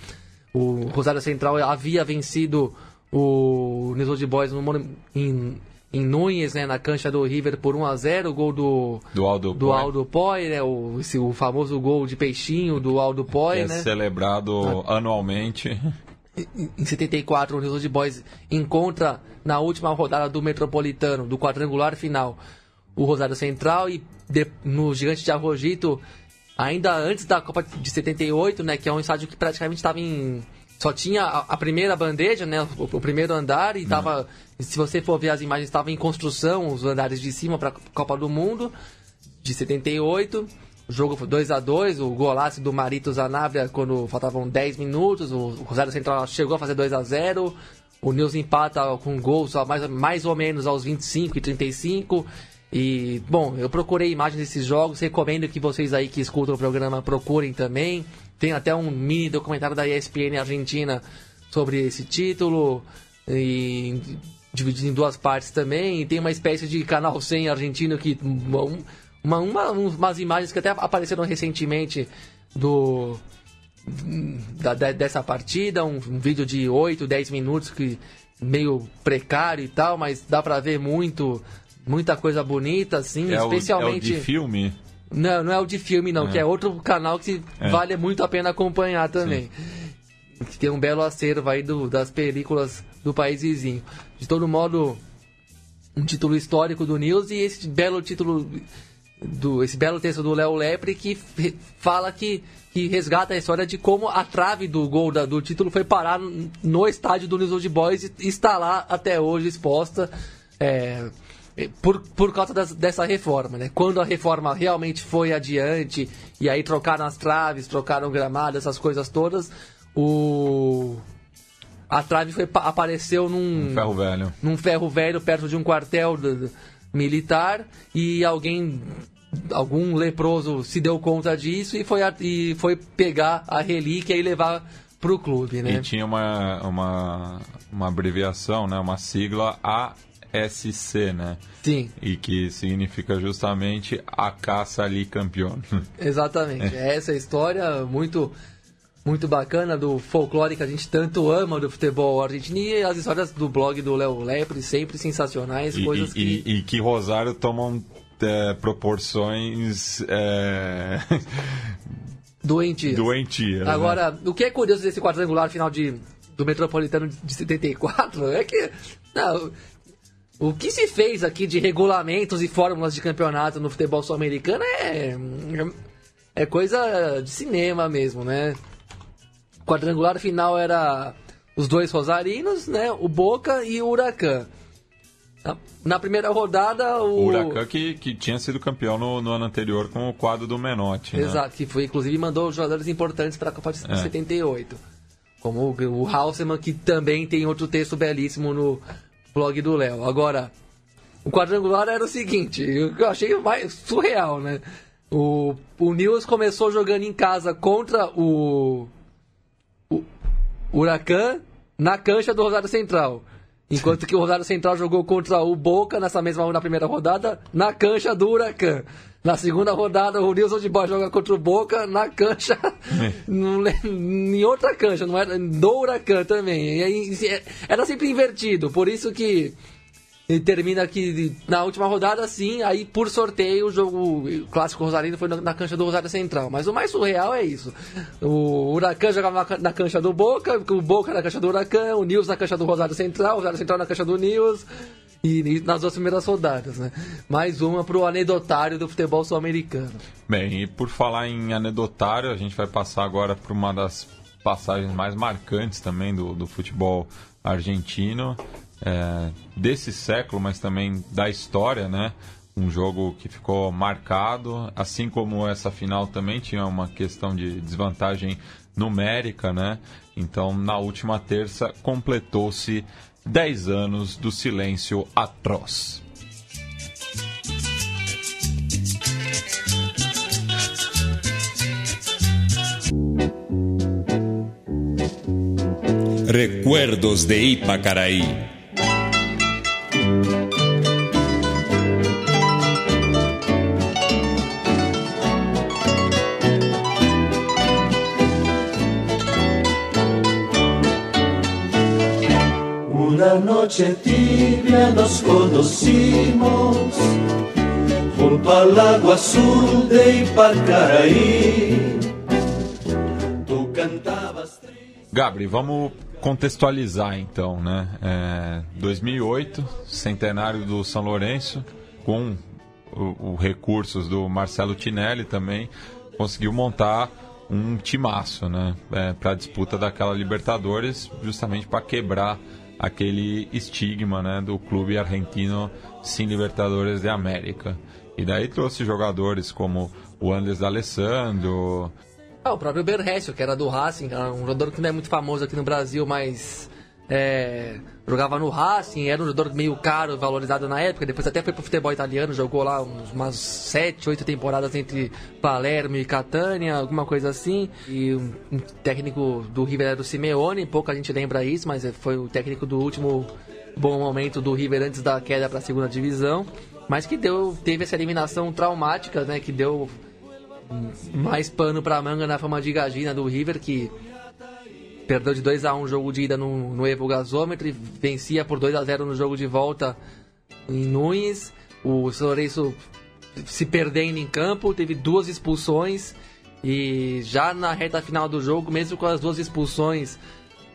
O Rosário Central havia vencido o News Old Boys no, em, em Nunes, né, na cancha do River por 1 a 0 o gol do, Do Aldo do Poi, Aldo né, o, esse, o famoso gol de peixinho do Aldo que Poi, é né? celebrado anualmente. em 74, o News Old Boys encontra na última rodada do Metropolitano, do quadrangular final, o Rosário Central e de- no Gigante de Arrojito, ainda antes da Copa de 78, né, que é um estádio que praticamente estava em só tinha a, a primeira bandeja, né, o, o primeiro andar e tava, se você for ver as imagens, estava em construção os andares de cima para a Copa do Mundo de 78. O jogo foi 2 a 2 o golaço do Marito Zanabria quando faltavam 10 minutos. O Rosário Central chegou a fazer 2 a 0 O News empata com gols só mais, mais ou menos aos 25 e 35. E, bom, eu procurei imagens desses jogos, recomendo que vocês aí que escutam o programa procurem também. Tem até um mini documentário da ESPN Argentina sobre esse título. E dividido em duas partes também. E tem uma espécie de canal 100 argentino que. um- Uma, uma, umas imagens que até apareceram recentemente do. da- dessa partida, um, um vídeo de 8, 10 minutos que meio precário e tal, mas dá pra ver muito muita coisa bonita assim, É o, é o especialmente de filme. não, não é o de filme, não, que é outro canal que É. vale muito a pena acompanhar também. Que tem um belo acervo aí do, das películas do país vizinho. De todo modo, um título histórico do News e esse belo título do esse belo texto do Léo Lepre que fala que, que resgata a história de como a trave do gol da- do título foi parar no estádio do News Old Boys e está lá até hoje exposta. é, por, por causa das- dessa reforma, né? Quando a reforma realmente foi adiante, e aí trocaram as traves, trocaram o gramado, essas coisas todas, o... A trave foi, pa- apareceu num Ferro Velho. num ferro velho perto de um quartel militar e alguém algum leproso se deu conta disso e foi a- e foi pegar a relíquia e levar pro clube, né? E tinha uma, uma, uma abreviação, né? Uma sigla ASC, né? Sim, E que significa justamente a caça ali campeão. exatamente. É. Essa história muito muito bacana do folclore que a gente tanto ama do futebol argentino e as histórias do blog do Léo Lepre sempre sensacionais, E, coisas e- que e- e que Rosário tomam é, proporções é, doentias. doentias. né? Agora, o que é curioso desse quadrangular final de, do Metropolitano de 74 é que. Não, o que se fez aqui de regulamentos e fórmulas de campeonato no futebol sul-americano é. É coisa de cinema mesmo, né? Quadrangular final era os dois rosarinos, né? O Boca e o Huracan. Na, na primeira rodada, o. O Huracan que, que tinha sido campeão no, no ano anterior com o quadro do Menotti. né? Exato, que foi, inclusive mandou jogadores importantes para a Copa de É. 78. Como o, o Hausemann, que também tem outro texto belíssimo no blog do Léo. Agora, o quadrangular era o seguinte, o que eu achei mais surreal, né? O, o News começou jogando em casa contra o Huracan na cancha do Rosário Central. Enquanto que o Rosário Central jogou contra o Boca nessa mesma na primeira rodada, na cancha do Huracan. Na segunda rodada, o Nilson de Boa joga contra o Boca na cancha, le- em outra cancha, não era do Huracan também. Aí, é- era sempre invertido, por isso que ele termina aqui na última rodada, sim, aí por sorteio o jogo o clássico rosarino foi na, na cancha do Rosário Central. Mas o mais surreal é isso. O Huracan jogava na, na cancha do Boca, o Boca na cancha do Huracan, o Nils na cancha do Rosário Central, o Rosário Central na cancha do Nils. e nas duas primeiras rodadas, né? Mais uma para o anedotário do futebol sul-americano. Bem, e por falar em anedotário, a gente vai passar agora para uma das passagens mais marcantes também do, do futebol argentino, é, desse século, mas também da história, né? Um jogo que ficou marcado, assim como essa final também tinha uma questão de desvantagem numérica, né? Então, na última terça, completou-se 10 anos do silêncio atroz. Recuerdos de Ipacaraí. Una noche tibia nos conocimos junto al agua azul de Ipacaraí. Tú cantabas Gabri, vamos contextualizar então, né? É, 2008, centenário do São Lourenço, com os recursos do Marcelo Tinelli também, conseguiu montar um timaço, né? É, para a disputa daquela Libertadores, justamente para quebrar aquele estigma, né, do clube argentino sem Libertadores de América. E daí trouxe jogadores como o Andres D'Alessandro, ah, o próprio Berrécio, que era do Racing, um jogador que não é muito famoso aqui no Brasil, mas é, jogava no Racing, era um jogador meio caro, valorizado na época, depois até foi pro futebol italiano, jogou lá umas 7, 8 temporadas entre Palermo e Catania, alguma coisa assim. E um, um técnico do River era o Simeone, pouca gente lembra isso, mas foi o técnico do último bom momento do River antes da queda para a segunda divisão, mas que deu teve essa eliminação traumática, né, que deu mais pano pra manga na fama de Gagina do River, que perdeu de 2 a 1 um jogo de ida no, no Evo Gasômetro e vencia por 2 a 0 no jogo de volta em Nunes. O Lourenço se perdendo em campo, teve duas expulsões e já na reta final do jogo, mesmo com as duas expulsões,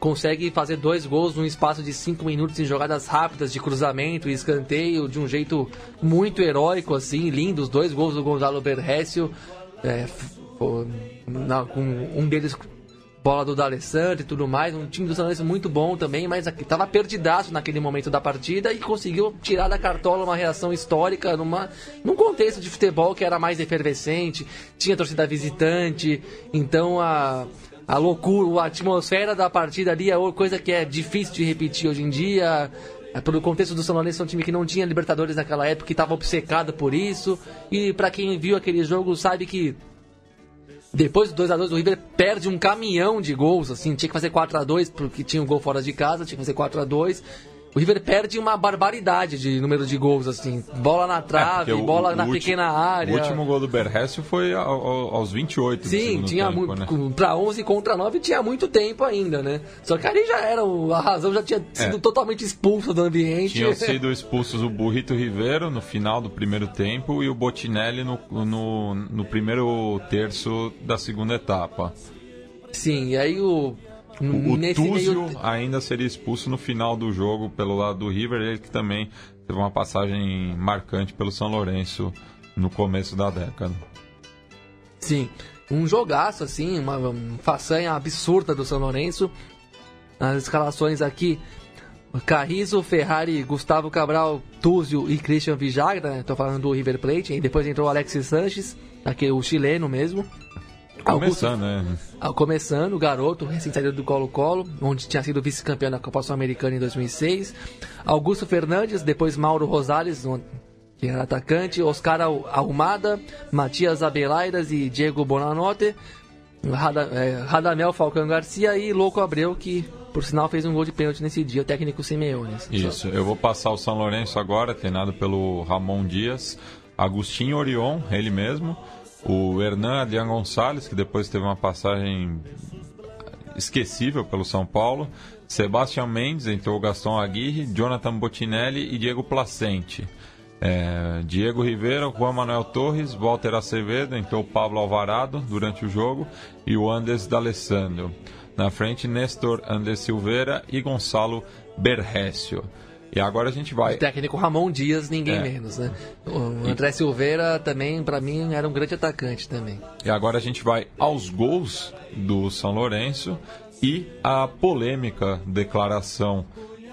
consegue fazer dois gols num espaço de cinco minutos em jogadas rápidas de cruzamento e escanteio de um jeito muito heróico assim, lindo, os dois gols do Gonzalo Berrécio é, um deles bola do D'Alessandro e tudo mais, um time do São Lourenço muito bom também, mas estava perdidaço naquele momento da partida e conseguiu tirar da cartola uma reação histórica numa, num contexto de futebol que era mais efervescente, tinha torcida visitante, então a, a loucura, a atmosfera da partida ali é coisa que é difícil de repetir hoje em dia. É, pelo contexto do São Lourenço, é um time que não tinha Libertadores naquela época, que estava obcecado por isso. E para quem viu aquele jogo sabe que depois do 2x2 o River perde um caminhão de gols, assim, tinha que fazer 4x2 porque tinha um gol fora de casa, tinha que fazer 4x2 o River perde uma barbaridade de número de gols, assim. Bola na trave, é bola o, na pequena área. O último gol do Berrécio foi ao, aos 28 Sim, tinha tempo, muito. Né? Pra 11 contra 9 tinha muito tempo ainda, né? Só que ali já era. A razão já tinha sido é. totalmente expulsa do ambiente. Tinham sido expulsos o Burrito Ribeiro no final do primeiro tempo e o Botinelli no, no, no primeiro terço da segunda etapa. Sim, e aí o o, o Túzio meio... ainda seria expulso no final do jogo pelo lado do River, ele que também teve uma passagem marcante pelo São Lourenço no começo da década. Sim, um jogaço assim, uma, façanha absurda do São Lourenço. As escalações aqui, Carrizo, Ferrari, Gustavo Cabral, Túzio e Christian Vijagra, né? Tô falando do River Plate, e depois entrou o Alexis Sanches, aqui o chileno mesmo. Começando, né? Começando, o garoto, recém-saído do Colo-Colo, onde tinha sido vice-campeão da Copa Sul-Americana em 2006. Augusto Fernandes, depois Mauro Rosales, que era atacante. Oscar Arrumada, Matias Abelairas e Diego Bonanote. É, Radamel Falcão Garcia e Louco Abreu, que por sinal fez um gol de pênalti nesse dia, o técnico Simeone. Isso, eu vou passar o São Lourenço agora, treinado pelo Ramon Dias. Agostinho Orion, ele mesmo o Hernan Adrian Gonçalves, que depois teve uma passagem esquecível pelo São Paulo, Sebastião Mendes, entrou o Gastão Aguirre, Jonathan Botinelli e Diego Placente. É, Diego Rivera, Juan Manuel Torres, Walter Acevedo, entrou Pablo Alvarado durante o jogo e o Andes D'Alessandro. Na frente, Nestor Andes Silveira e Gonçalo Berrécio. E agora a gente vai. O técnico Ramon Dias, ninguém É. menos, né? O André Silveira também, pra mim, era um grande atacante também. E agora a gente vai aos gols do São Lourenço e a polêmica declaração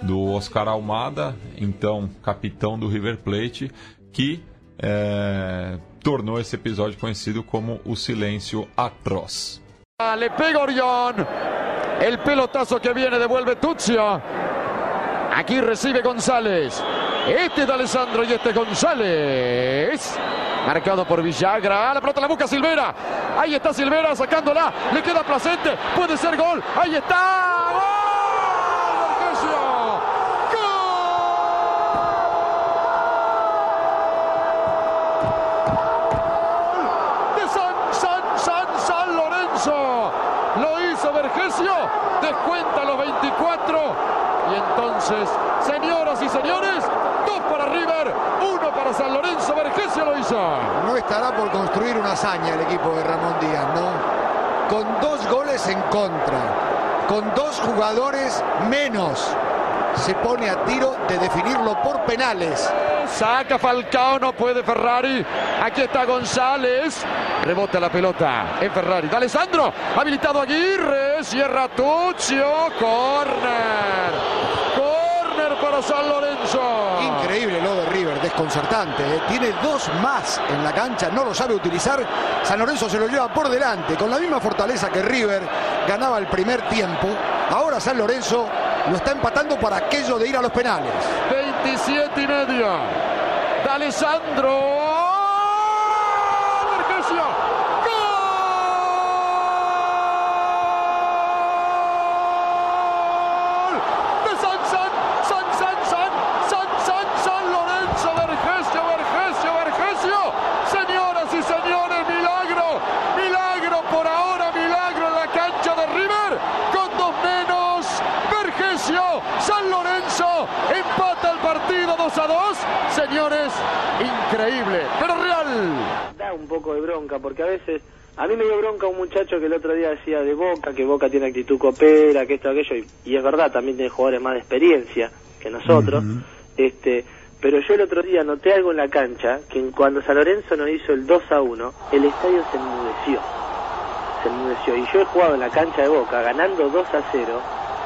do Oscar Almada, então capitão do River Plate, que eh, tornou esse episódio conhecido como o silêncio atroz. Le pega Orión. El pelotazo que viene devuelve Tuzio. Aquí recibe González. Este es Alessandro y este es González. Marcado por Villagra. La pelota la busca Silvera. Ahí está Silvera sacándola. Le queda Placente. Puede ser gol. Ahí está. ¡Gol! Vergesio! ¡Gol! De San, San, San, San Lorenzo. Lo hizo Vergesio. Descuenta los 24. Y entonces, señoras y señores, dos para River, uno para San Lorenzo. Vergesio lo hizo. No estará por construir una hazaña el equipo de Ramón Díaz, ¿no? Con dos goles en contra, con dos jugadores menos, se pone a tiro de definirlo por penales. Saca Falcao, no puede Ferrari. Aquí está González. Rebota la pelota en Ferrari. Da Alessandro. Habilitado Aguirre. Cierra Tuzio. Corner. San Lorenzo. Increíble lo de River, desconcertante. ¿eh? Tiene dos más en la cancha, no lo sabe utilizar. San Lorenzo se lo lleva por delante, con la misma fortaleza que River ganaba el primer tiempo. Ahora San Lorenzo lo está empatando para aquello de ir a los penales. 27 y medio. Da Alessandro. Vergesio. ¡Gol! De San San, San San San, San San San Lorenzo, Vergesio, Vergesio, Vergesio. Señoras y señores, milagro, milagro por ahora, milagro en la cancha de River, con dos menos. Vergesio, San Lorenzo, empata el partido 2 a 2. Señores, increíble, pero real. da un poco de bronca, porque a veces, a mí me dio bronca un muchacho que el otro día decía de Boca, que Boca tiene actitud copera, que esto, aquello, y, y es verdad, también tiene jugadores más de experiencia que nosotros, este pero yo el otro día noté algo en la cancha, que cuando San Lorenzo nos hizo el 2 a 1, el estadio se enmudeció, se enmudeció, y yo he jugado en la cancha de Boca, ganando 2 a 0,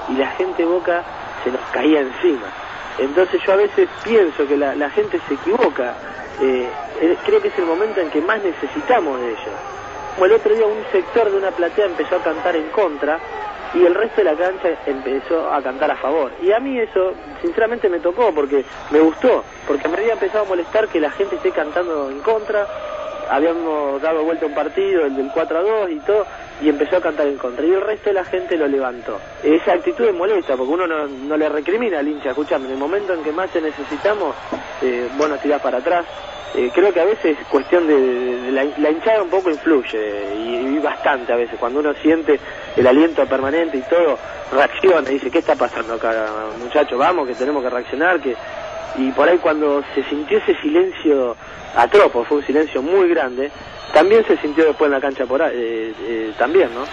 y la gente de Boca se nos caía encima. Entonces yo a veces pienso que la, gente se equivoca. Eh, eh, creo que es el momento en que más necesitamos de ellos. Como el otro día un sector de una platea empezó a cantar en contra y el resto de la cancha empezó a cantar a favor. Y a mí eso sinceramente me tocó porque me gustó, porque me había empezado a molestar que la gente esté cantando en contra. Habíamos dado vuelta un partido, el del 4 a 2 y todo, y empezó a cantar en contra. Y el resto de la gente lo levantó. Esa actitud es molesta, porque uno no, no le recrimina al hincha. Escuchame, en el momento en que más te necesitamos, eh, vos tirás para atrás. Eh, creo que a veces es cuestión de, de la, la hinchada un poco influye, y, bastante a veces. Cuando uno siente el aliento permanente y todo, reacciona y dice, ¿qué está pasando acá, muchacho? Vamos, que tenemos que reaccionar, que y por ahí cuando se sintió ese silencio atropo, fue un silencio muy grande, también se sintió después en la cancha por ahí, eh, eh, también, ¿no?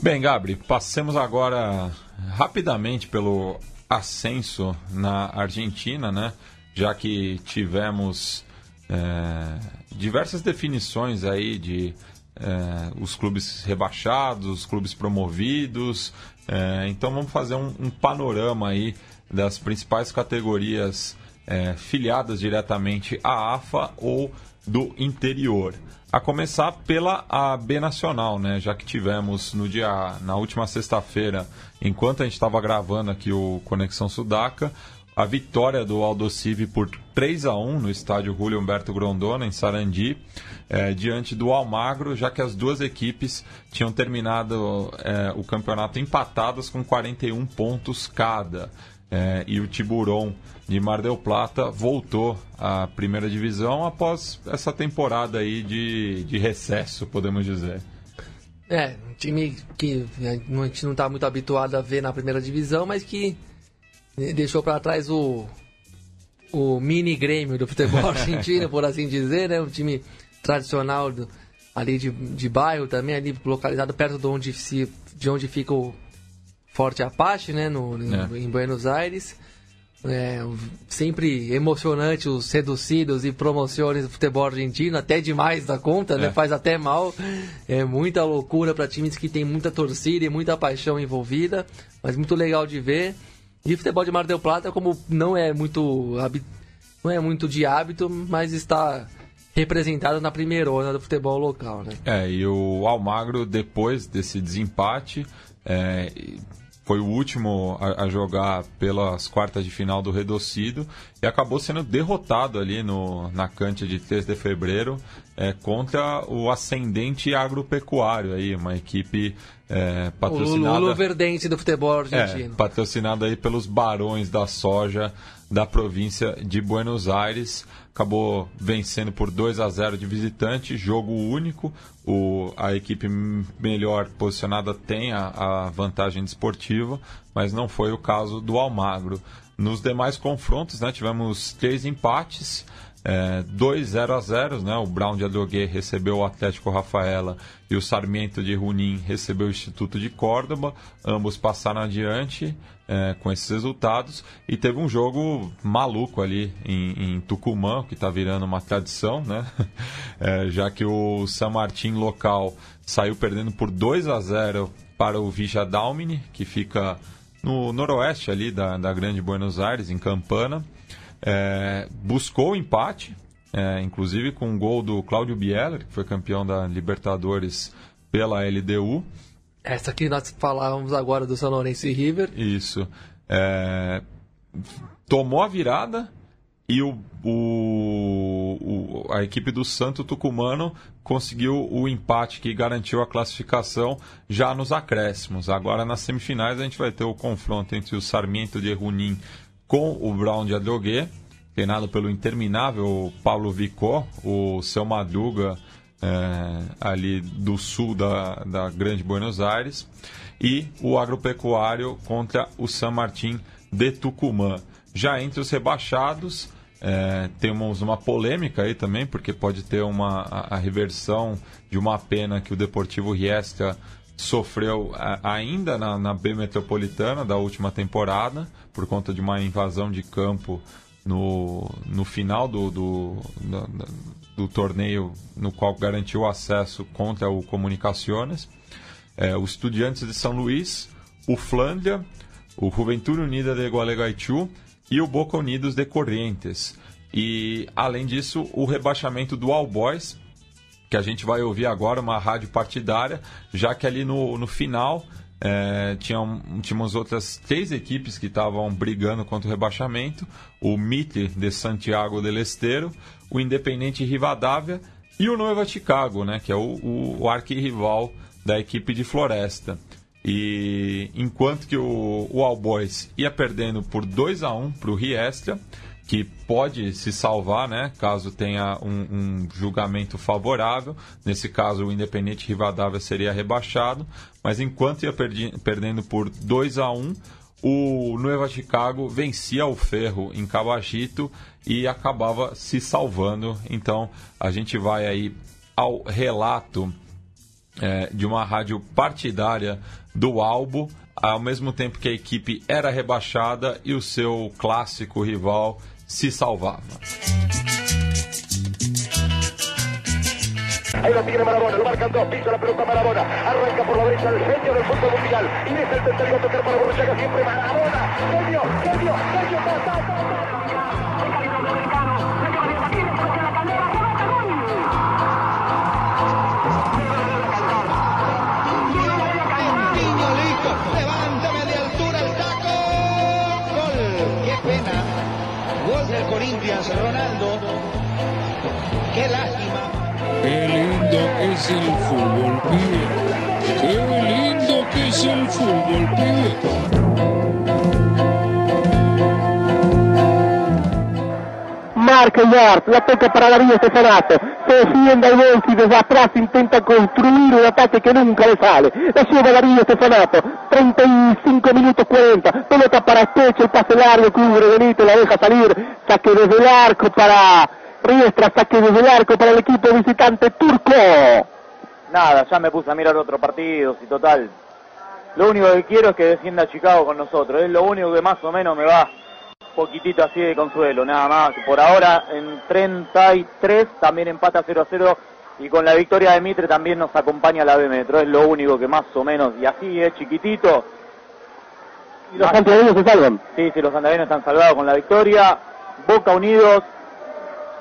Bem, Gabri, passemos agora rapidamente pelo ascenso na Argentina, né? Já que tivemos é, diversas definições aí de é, os clubes rebaixados, os clubes promovidos. É, então vamos fazer um, um panorama aí das principais categorias é, filiadas diretamente à AFA ou do interior. A começar pela AB Nacional, né? Já que tivemos no dia, na última sexta-feira, enquanto a gente estava gravando aqui o Conexão Sudaca, a vitória do Aldocive por 3 a 1 no estádio Julio Humberto Grondona, em Sarandi, eh, diante do Almagro, já que as duas equipes tinham terminado eh, o campeonato empatadas com 41 pontos cada. Eh, e o Tiburon de Mar del Plata voltou à primeira divisão após essa temporada aí de, de recesso, podemos dizer. É, um time que a gente não está muito habituado a ver na primeira divisão, mas que deixou para trás o, o mini Grêmio do futebol argentino, por assim dizer, né? Um time tradicional do, ali de, de bairro também, ali localizado perto de onde, se, de onde fica o Forte Apache, né, no, É. em Buenos Aires. É, sempre emocionante os reducidos e promoções do futebol argentino, até demais da conta, né? É. Faz até mal. É muita loucura para times que tem muita torcida e muita paixão envolvida, mas muito legal de ver. E futebol de Mar del Plata, como não é muito não é muito de hábito, mas está representado na primeira onda do futebol local, né? É, e o Almagro, depois desse desempate, é, foi o último a, a jogar pelas quartas de final do Redocido e acabou sendo derrotado ali no, na cancha de 3 de fevereiro é, contra o Ascendente Agropecuário, aí, uma equipe é, O patrocinada... Lulu Verdense do futebol É, argentino. patrocinado aí pelos barões da soja da província de Buenos Aires. Acabou vencendo por 2 a 0 de visitante, jogo único. O, a equipe melhor posicionada tem a, a vantagem desportiva, mas não foi o caso do Almagro. Nos demais confrontos, né, tivemos três empates. É, dois 0 a 0 né? O Brown de Adrogué recebeu o Atlético Rafaela e o Sarmiento de Junín recebeu o Instituto de Córdoba. Ambos passaram adiante é, com esses resultados. E teve um jogo maluco ali em, em Tucumã, que está virando uma tradição, né? É, já que o San Martín local saiu perdendo por 2 a 0 para o Villa Dalmine, que fica no noroeste ali da, da Grande Buenos Aires, em Campana. É, buscou o empate, é, inclusive com um gol do Cláudio Bieler, que foi campeão da Libertadores pela LDU. Essa que nós falávamos agora do São Lourenço e River. Isso. É, tomou a virada e o, o- o- a equipe do Santo Tucumano conseguiu o empate que garantiu a classificação já nos acréscimos. Agora nas semifinais a gente vai ter o confronto entre o Sarmiento de Junín com o Brown de Adrogué, treinado pelo interminável Paulo Vicó, o seu Madruga é, ali do sul da, da Grande Buenos Aires, e o Agropecuário contra o San Martín de Tucumã. Já entre os rebaixados, é, temos uma polêmica aí também, porque pode ter uma, a, a reversão de uma pena que o Deportivo Riestra sofreu ainda na, na B Metropolitana da última temporada, por conta de uma invasão de campo no, no final do, do, da- do torneio, no qual garantiu acesso contra o Comunicaciones. É, o Estudiantes de São Luís, o Flandria, o Juventude Unida de Gualeguaychú e o Boca Unidos de Corrientes. E, além disso, o rebaixamento do All Boys, que a gente vai ouvir agora, uma rádio partidária, já que ali no, no final é, tinham, tínhamos outras três equipes que estavam brigando contra o rebaixamento: o Mitre de Santiago del Estero, o Independente Rivadavia e o Nova Chicago, né, que é o, o, o arquirrival da equipe de Floresta. E enquanto que o, o All Boys ia perdendo por 2 a 1 para o Riestra, que pode se salvar, né, caso tenha um, um julgamento favorável. Nesse caso, o Independente Rivadavia seria rebaixado, mas enquanto ia perdi- perdendo por 2 a 1 o Nueva Chicago vencia o Ferro em Cabachito e acabava se salvando. Então, a gente vai aí ao relato é, de uma rádio partidária do Albo, ao mesmo tempo que a equipe era rebaixada e o seu clássico rival se salvava. Ahí lo tiene Marabona, lo marcan dos, pisa la pelota Marabona, arranca por la derecha el genio del fútbol mundial, y deja el tercero a tocar para Borruchaga, siempre Marabona, genio, genio, genio, ta, ta, ta, Ronaldo. Qué lástima. Qué lindo que es el fútbol, pibe. Qué lindo que es el fútbol, pibe. Marca Yard, la toca para Darío Stefanato, se defiende al Volti, desde atrás intenta construir un ataque que nunca le sale, la lleva Darío Stefanato, 35 minutos 40, pelota para Techo, el pase largo, cubre Benito, la deja salir, saque desde el arco para Riestra, saque desde el arco para el equipo visitante turco. nada, ya me puse a mirar otros partidos y total. Lo único que quiero es que defienda Chicago con nosotros. Es lo único que más o menos me va poquitito así de consuelo, nada más. Por ahora en 33 también empata 0 a 0 y con la victoria de Mitre también nos acompaña la B Metro. Es lo único que más o menos, y así es chiquitito. ¿Y los santiagueños se salvan? Sí, sí, los santiagueños están salvados con la victoria. Boca Unidos,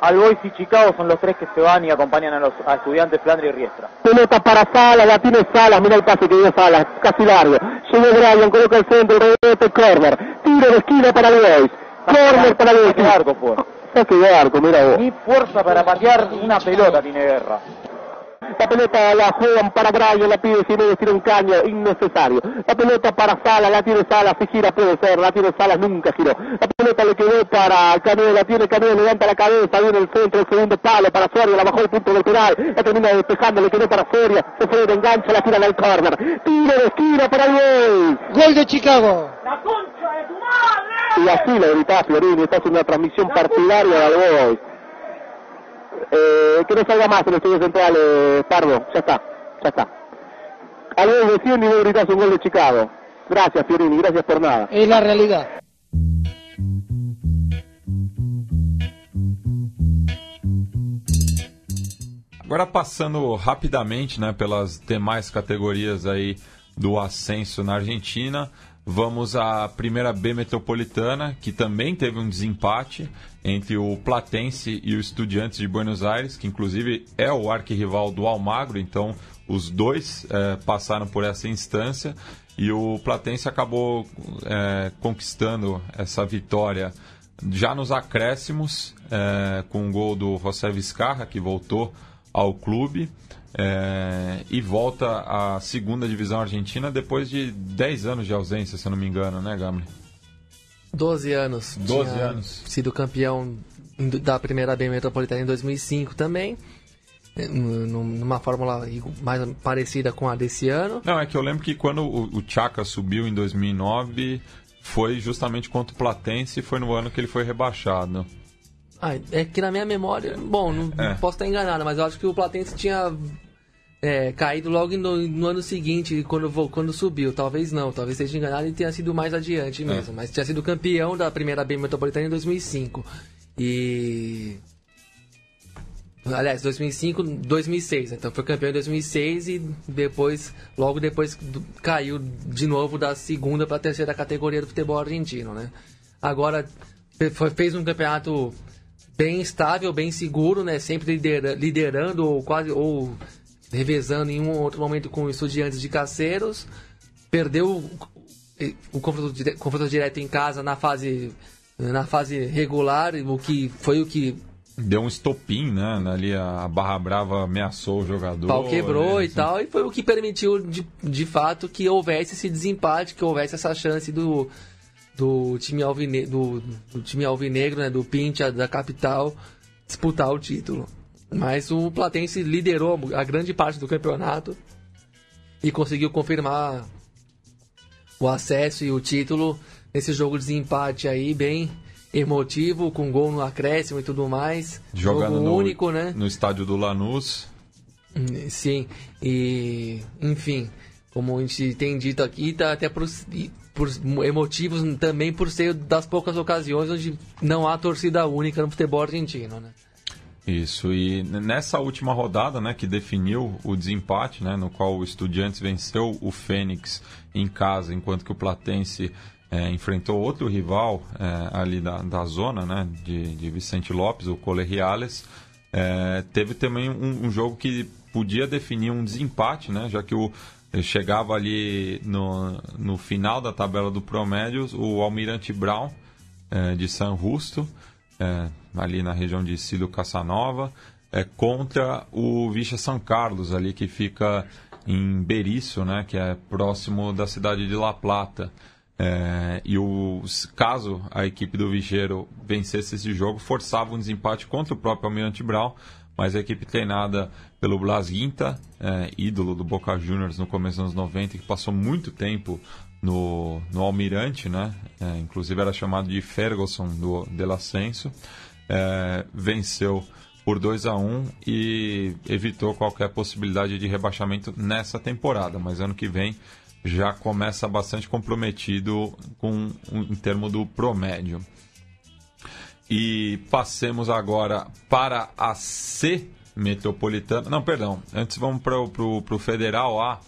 Albois y Chicago son los tres que se van y acompañan a los a estudiantes Flandre y Riestra. Pelota para Salas, la tiene Salas, mira el pase que dio Salas, casi largo. Llegó Brian, coloca el centro, rebote, corner. Tiro de esquina para Albois. Corner para de arco fue. Saque de arco, mira vos. Ni fuerza para patear una pelota tiene Guerra. La pelota la juegan para Brian, la pide si no tira un caño, innecesario. La pelota para Salas, la tiene Salas, si gira puede ser, la tiene Salas, nunca giró. La pelota le quedó para Canelo, la tiene Canelo, levanta la cabeza, viene el centro, el segundo palo para Soria, la bajó el punto del penal, la termina despejando, le quedó para Soria, se fue de enganche, la tiran al corner. Tiro de esquina para el gol. Gol de Chicago. Y así lo gritaba Fiorini, está haciendo una transmisión partidaria de Albois. Eh, que no salga más en el estudio central, eh, Pardo. Ya está, ya está. Albois defiende y vos gritás un gol de Chicago. Gracias, Fiorini, gracias por nada. Es la realidad. Agora passando rapidamente né, pelas demais categorias aí do ascenso na Argentina, vamos à primeira B metropolitana, que também teve um desempate entre o Platense e o Estudiantes de Buenos Aires, que inclusive é o arquirrival do Almagro, então os dois eh, passaram por essa instância e o Platense acabou eh, conquistando essa vitória já nos acréscimos, eh, com o gol do José Vizcarra, que voltou ao clube. É, e volta à segunda divisão argentina depois de 10 anos de ausência, se eu não me engano, né, Gamli? 12 anos. 12 Tinha anos. Sido campeão da primeira B Metropolitana em 2005 também. eh, num- Numa fórmula mais parecida com a desse ano. Não, é que eu lembro que quando o, o Chaka subiu em 2009, foi justamente contra o Platense e foi no ano que ele foi rebaixado. Ah, é que na minha memória, bom, não, É. posso estar enganado, mas eu acho que o Platense tinha é, caído logo no, no ano seguinte, quando, quando subiu. Talvez não, talvez seja enganado e tenha sido mais adiante mesmo. Mas tinha sido campeão da primeira B Metropolitana em 2005. E. Aliás, 2005, 2006. Então foi campeão em 2006 e depois, logo depois, caiu de novo da segunda para a terceira categoria do futebol argentino, né? Agora fez um campeonato bem estável, bem seguro, né? Sempre lidera- liderando ou quase ou revezando em um ou outro momento com estudiantes de Caceiros. Perdeu o, confronto, confronto direto em casa na fase na fase regular, o que foi o que Deu um estopim, né? Ali a Barra Brava ameaçou o jogador. o pau quebrou né, e tal, e foi o que permitiu de, de fato que houvesse esse desempate, que houvesse essa chance do, do time alvinegro, do, do time alvinegro, né, do Pincha da capital disputar o título. Mas o Platense liderou a grande parte do campeonato e conseguiu confirmar o acesso e o título nesse jogo de desempate aí bem emotivo, com gol no acréscimo e tudo mais. Jogando jogo no, único, né? no estádio do Lanús. Sim, e enfim, como a gente tem dito aqui, tá até por, e por emotivos também por ser das poucas ocasiões onde não há torcida única no futebol argentino, né? Isso, e nessa última rodada, né, que definiu o desempate, né, no qual o Estudiantes venceu o Fênix em casa, enquanto que o Platense eh, enfrentou outro rival eh, ali da, da zona, né, de, de Vicente Lopes, o Colegiales, eh, teve também um, um jogo que podia definir um desempate, né, já que o chegava ali no, no final da tabela do Promédios o Almirante Brown, eh, de San Justo, é, ali na região de Cido Caçanova, é, contra o Vicha São Carlos, ali que fica em Berisso, né, que é próximo da cidade de La Plata. É, e o, caso a equipe do Vicheiro vencesse esse jogo, forçava um desempate contra o próprio Almirante Brown, mas a equipe treinada pelo Blas Guinta, é, ídolo do Boca Juniors no começo dos anos 90, que passou muito tempo no, no Almirante, né? É, inclusive era chamado de Ferguson do Del Ascenso. É, venceu por 2 a 1 e evitou qualquer possibilidade de rebaixamento nessa temporada, mas ano que vem já começa bastante comprometido com em termos do promédio. E passemos agora para a C metropolitana. Não, perdão. Antes vamos para o Federal A,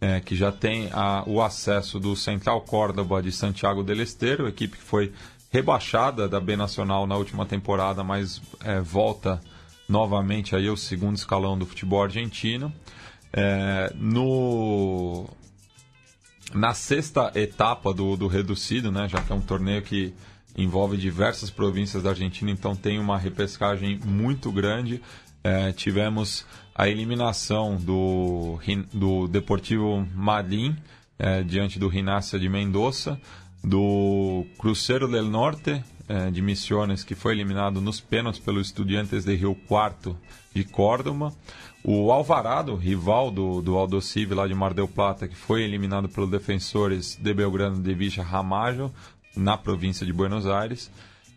é, que já tem a, o acesso do Central Córdoba de Santiago del Estero, equipe que foi rebaixada da B Nacional na última temporada, mas é, volta novamente aí ao segundo escalão do futebol argentino. É, no na sexta etapa do, do reducido, né, já que é um torneio que envolve diversas províncias da Argentina, então tem uma repescagem muito grande. É, tivemos a eliminação do, do Deportivo Madrid é, diante do Rinácia de Mendoza, do Cruzeiro del Norte é, de Misiones, que foi eliminado nos pênaltis pelo Estudiantes de Rio Quarto de Córdoba, o Alvarado, rival do, do Aldosive lá de Mar del Plata, que foi eliminado pelos defensores de Belgrano de Villa Ramalho, na província de Buenos Aires,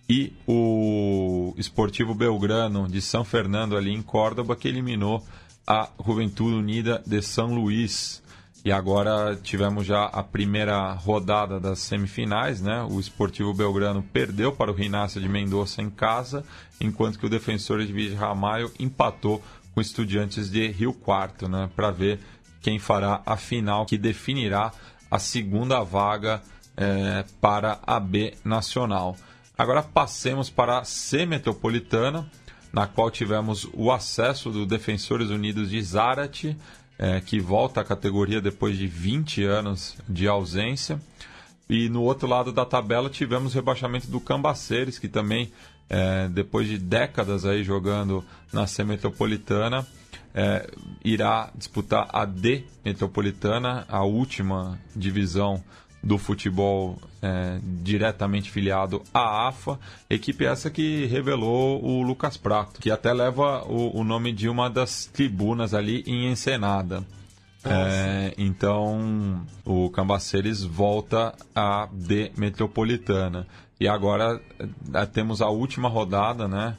e o Esportivo Belgrano de São Fernando, ali em Córdoba, que eliminou a Juventude Unida de São Luís. E agora tivemos já a primeira rodada das semifinais, né? O Esportivo Belgrano perdeu para o Rinácio de Mendoza em casa, enquanto que o Defensor de Villa Ramalho empatou com Estudiantes de Rio Quarto, né? Para ver quem fará a final que definirá a segunda vaga é, para a B Nacional. Agora passemos para a C Metropolitana, na qual tivemos o acesso do Defensores Unidos de Zarate, é, que volta à categoria depois de 20 anos de ausência. E no outro lado da tabela tivemos o rebaixamento do Cambaceres, que também, é, depois de décadas aí jogando na C Metropolitana, é, irá disputar a D Metropolitana, a última divisão do futebol é, diretamente filiado à AFA, equipe essa que revelou o Lucas Prato, que até leva o, o nome de uma das tribunas ali em Ensenada. É, então o Cambaceres volta a D Metropolitana. E agora é, temos a última rodada, né?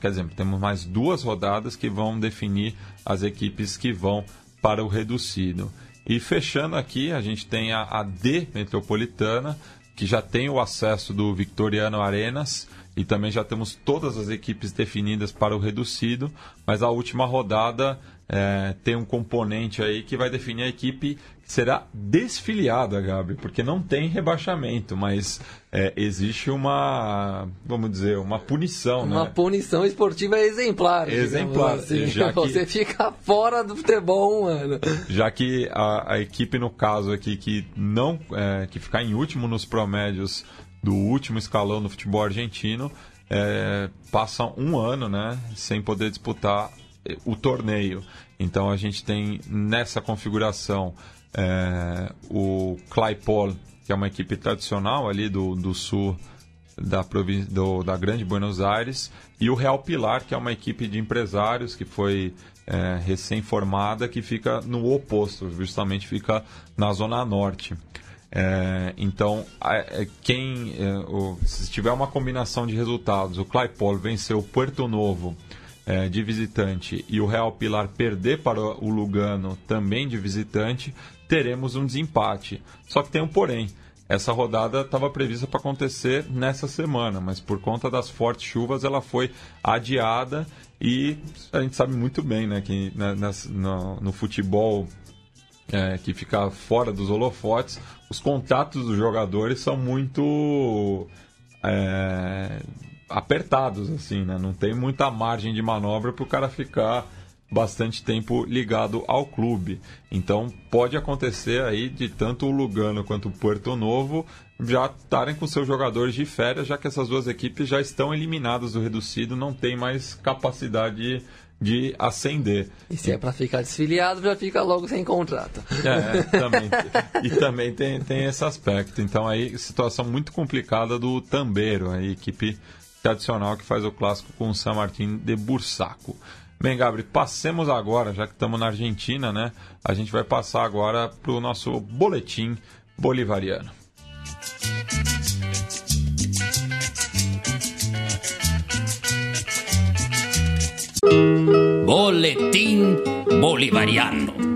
Quer dizer, temos mais duas rodadas que vão definir as equipes que vão para o reducido. E fechando aqui, a gente tem a, a D Metropolitana, que já tem o acesso do Victoriano Arenas e também já temos todas as equipes definidas para o reducido, mas a última rodada é, tem um componente aí que vai definir a equipe será desfiliada, Gabi, porque não tem rebaixamento, mas é, existe uma, vamos dizer, uma punição, uma né? punição esportiva exemplar. Exemplar. Assim. Já que, Você fica fora do futebol um ano. Já que a, a equipe, no caso aqui, que não é, que ficar em último nos promédios do último escalão do futebol argentino, é, passa um ano né, sem poder disputar o torneio. Então a gente tem nessa configuração é, o Claypole, que é uma equipe tradicional ali do, do sul da, província, do, da Grande Buenos Aires, e o Real Pilar, que é uma equipe de empresários que foi é, recém-formada, que fica no oposto, justamente fica na Zona Norte. É, então, é, quem é, o, se tiver uma combinação de resultados, o Claypole venceu o Puerto Novo é, de visitante e o Real Pilar perder para o Lugano também de visitante, teremos um desempate. Só que tem um porém. Essa rodada estava prevista para acontecer nessa semana, mas por conta das fortes chuvas ela foi adiada e a gente sabe muito bem né, que né, no, futebol é, que fica fora dos holofotes, os contatos dos jogadores são muito é, apertados, assim, né? Não tem muita margem de manobra para o cara ficar bastante tempo ligado ao clube. Então pode acontecer aí de tanto o Lugano quanto o Porto Novo já estarem com seus jogadores de férias, já que essas duas equipes já estão eliminadas do reducido, não tem mais capacidade de ascender. E se é para ficar desfiliado, já fica logo sem contrato. É, também. e também tem, tem esse aspecto. Então aí, situação muito complicada do Tambeiro, a equipe tradicional que faz o clássico com o San Martín de Bursaco. Bem, Gabriel, passemos agora, já que estamos na Argentina, né? A gente vai passar agora para o nosso boletim bolivariano. Boletín Bolivariano.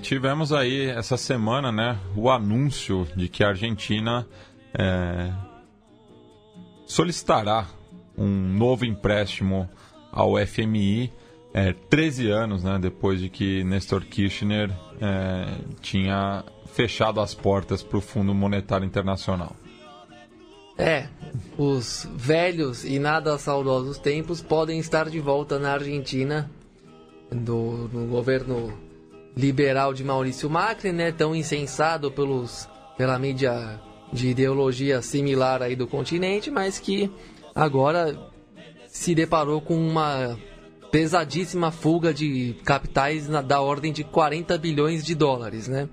Tivemos aí essa semana, né, o anúncio de que a Argentina é, solicitará um novo empréstimo ao FMI, é, 13 anos, né, depois de que Nestor Kirchner é, tinha fechado as portas para o Fundo Monetário Internacional. É, os velhos e nada saudosos tempos podem estar de volta na Argentina, do, no governo liberal de Maurício Macri, né, tão incensado pelos, pela mídia de ideologia similar aí do continente, mas que agora se deparou com uma pesadíssima fuga de capitais na- da ordem de 40 bilhões de dólares, né?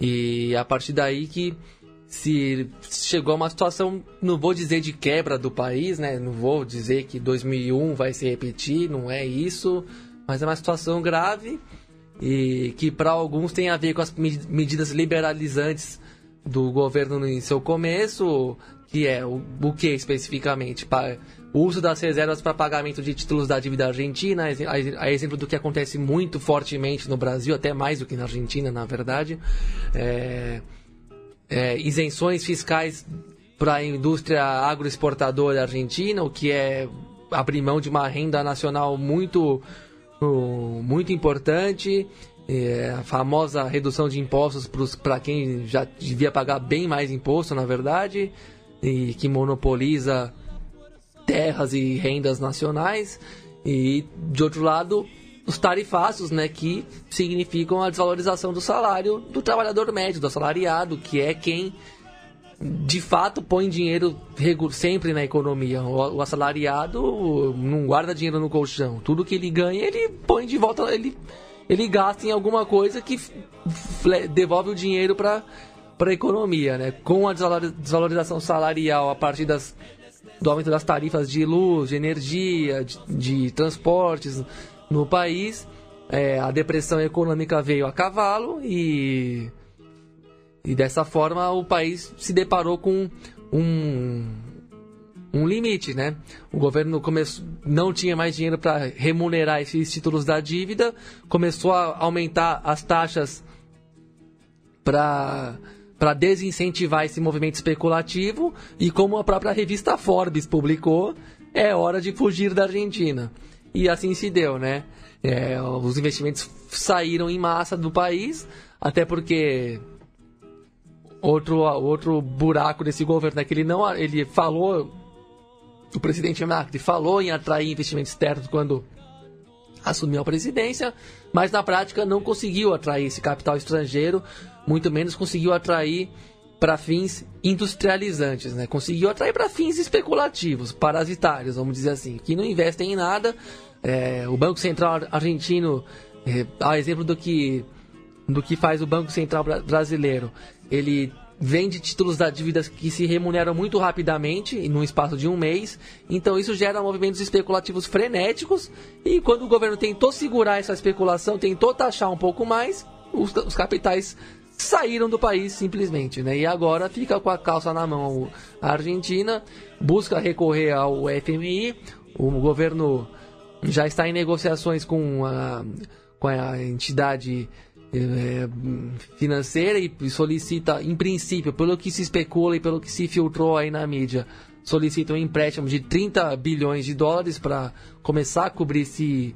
E a partir daí que se chegou a uma situação, não vou dizer de quebra do país, né? Não vou dizer que 2001 vai se repetir, não é isso, mas é uma situação grave e que para alguns tem a ver com as me- medidas liberalizantes do governo em seu começo, que é o, o que especificamente? Pa- O uso das reservas para pagamento de títulos da dívida argentina, a ex- a exemplo do que acontece muito fortemente no Brasil, até mais do que na Argentina, na verdade. É, é, isenções fiscais para a indústria agroexportadora argentina, o que é abrir mão de uma renda nacional muito, muito importante. É, a famosa redução de impostos para quem já devia pagar bem mais imposto, na verdade, e que monopoliza terras e rendas nacionais. E, de outro lado, os tarifaços, né, que significam a desvalorização do salário do trabalhador médio, do assalariado, que é quem de fato põe dinheiro sempre na economia. O, assalariado não guarda dinheiro no colchão. Tudo que ele ganha, ele põe de volta, ele, ele gasta em alguma coisa que devolve o dinheiro para para a economia, né? Com a desvalor- desvalorização salarial a partir das do aumento das tarifas de luz, de energia, de, de transportes no país, é, a depressão econômica veio a cavalo e e dessa forma o país se deparou com um, um limite, né? O governo começou, não tinha mais dinheiro para remunerar esses títulos da dívida, começou a aumentar as taxas para para desincentivar esse movimento especulativo e como a própria revista Forbes publicou, é hora de fugir da Argentina. E assim se deu, né? É, os investimentos saíram em massa do país, até porque outro, outro buraco desse governo é que ele não ele falou o presidente Macri falou em atrair investimentos externos quando assumiu a presidência, mas na prática não conseguiu atrair esse capital estrangeiro, muito menos conseguiu atrair para fins industrializantes, né? Conseguiu atrair para fins especulativos, parasitários, vamos dizer assim, que não investem em nada. É, o Banco Central argentino, é, a exemplo do que do que faz o Banco Central bra- brasileiro, ele vende títulos da dívida que se remuneram muito rapidamente, em um espaço de um mês. Então isso gera movimentos especulativos frenéticos. E quando o governo tentou segurar essa especulação, tentou taxar um pouco mais, os, os capitais saíram do país simplesmente, né? E agora fica com a calça na mão a Argentina, busca recorrer ao FMI, o governo já está em negociações com a, com a entidade financeira e solicita, em princípio, pelo que se especula e pelo que se filtrou aí na mídia, solicita um empréstimo de 30 bilhões de dólares para começar a cobrir esse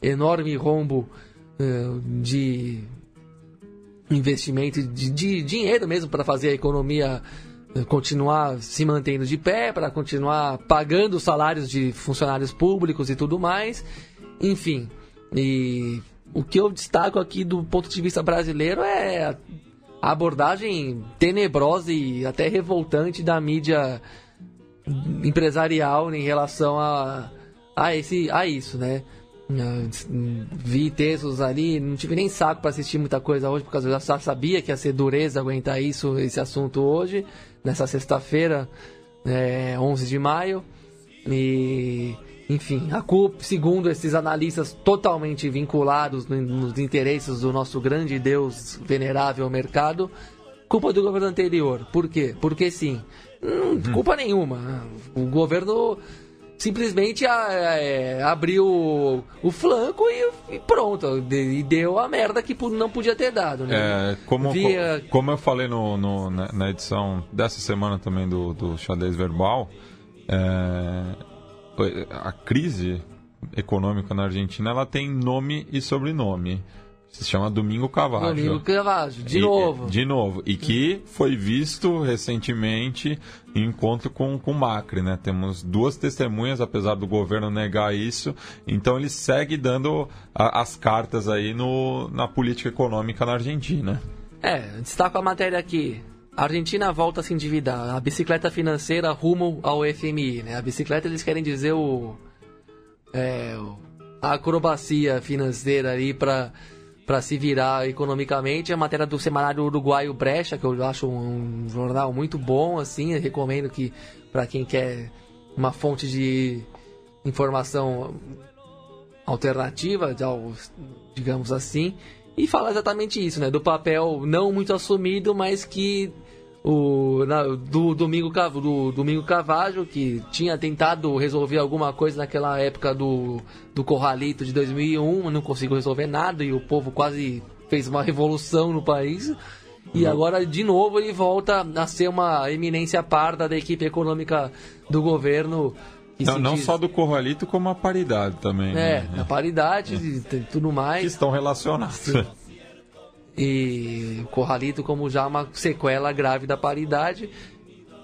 enorme rombo eh, de investimento de, de dinheiro mesmo para fazer a economia eh, continuar se mantendo de pé, para continuar pagando os salários de funcionários públicos e tudo mais. Enfim, e o que eu destaco aqui do ponto de vista brasileiro é a abordagem tenebrosa e até revoltante da mídia empresarial em relação a, a, esse, a isso, né? Eu Vi textos ali, não tive nem saco para assistir muita coisa hoje, porque eu já sabia que ia ser dureza aguentar isso, esse assunto hoje, nessa sexta-feira, é, 11 de maio. E, enfim, a culpa, segundo esses analistas totalmente vinculados no- nos interesses do nosso grande Deus venerável mercado, culpa do governo anterior. Por quê? Porque sim. Hum, culpa nenhuma. O governo simplesmente a- é, abriu o, flanco e, e pronto. E deu a merda que não podia ter dado, né? É, como, Via- co- como eu falei no, no- na, na edição dessa semana também do, do Xadrez Verbal, é, a crise econômica na Argentina ela tem nome e sobrenome. Se chama Domingo Cavaggio. Domingo Cavaggio, de E- novo. De novo. E que foi visto recentemente em encontro com com Macri, né? Temos duas testemunhas, apesar do governo negar isso. Então ele segue dando a- as cartas aí no, na política econômica na Argentina. É, destaco a matéria aqui. A Argentina volta a se endividar. A bicicleta financeira rumo ao FMI, né? A bicicleta eles querem dizer o... É, a acrobacia financeira aí para para se virar economicamente. A matéria do semanário uruguaio Brecha, que eu acho um, jornal muito bom, assim, recomendo que para quem quer uma fonte de informação alternativa, digamos assim, e fala exatamente isso, né? Do papel não muito assumido, mas que o na- do Domingo do Domingo Cavaggio que tinha tentado resolver alguma coisa naquela época do do Corralito de 2001, não conseguiu resolver nada e o povo quase fez uma revolução no país. E agora, de novo, ele volta a ser uma eminência parda da equipe econômica do governo. Não, não diz- só do Corralito, como a paridade também. É, né? a paridade e t- tudo mais. Que estão relacionados. E Corralito como já uma sequela grave da paridade.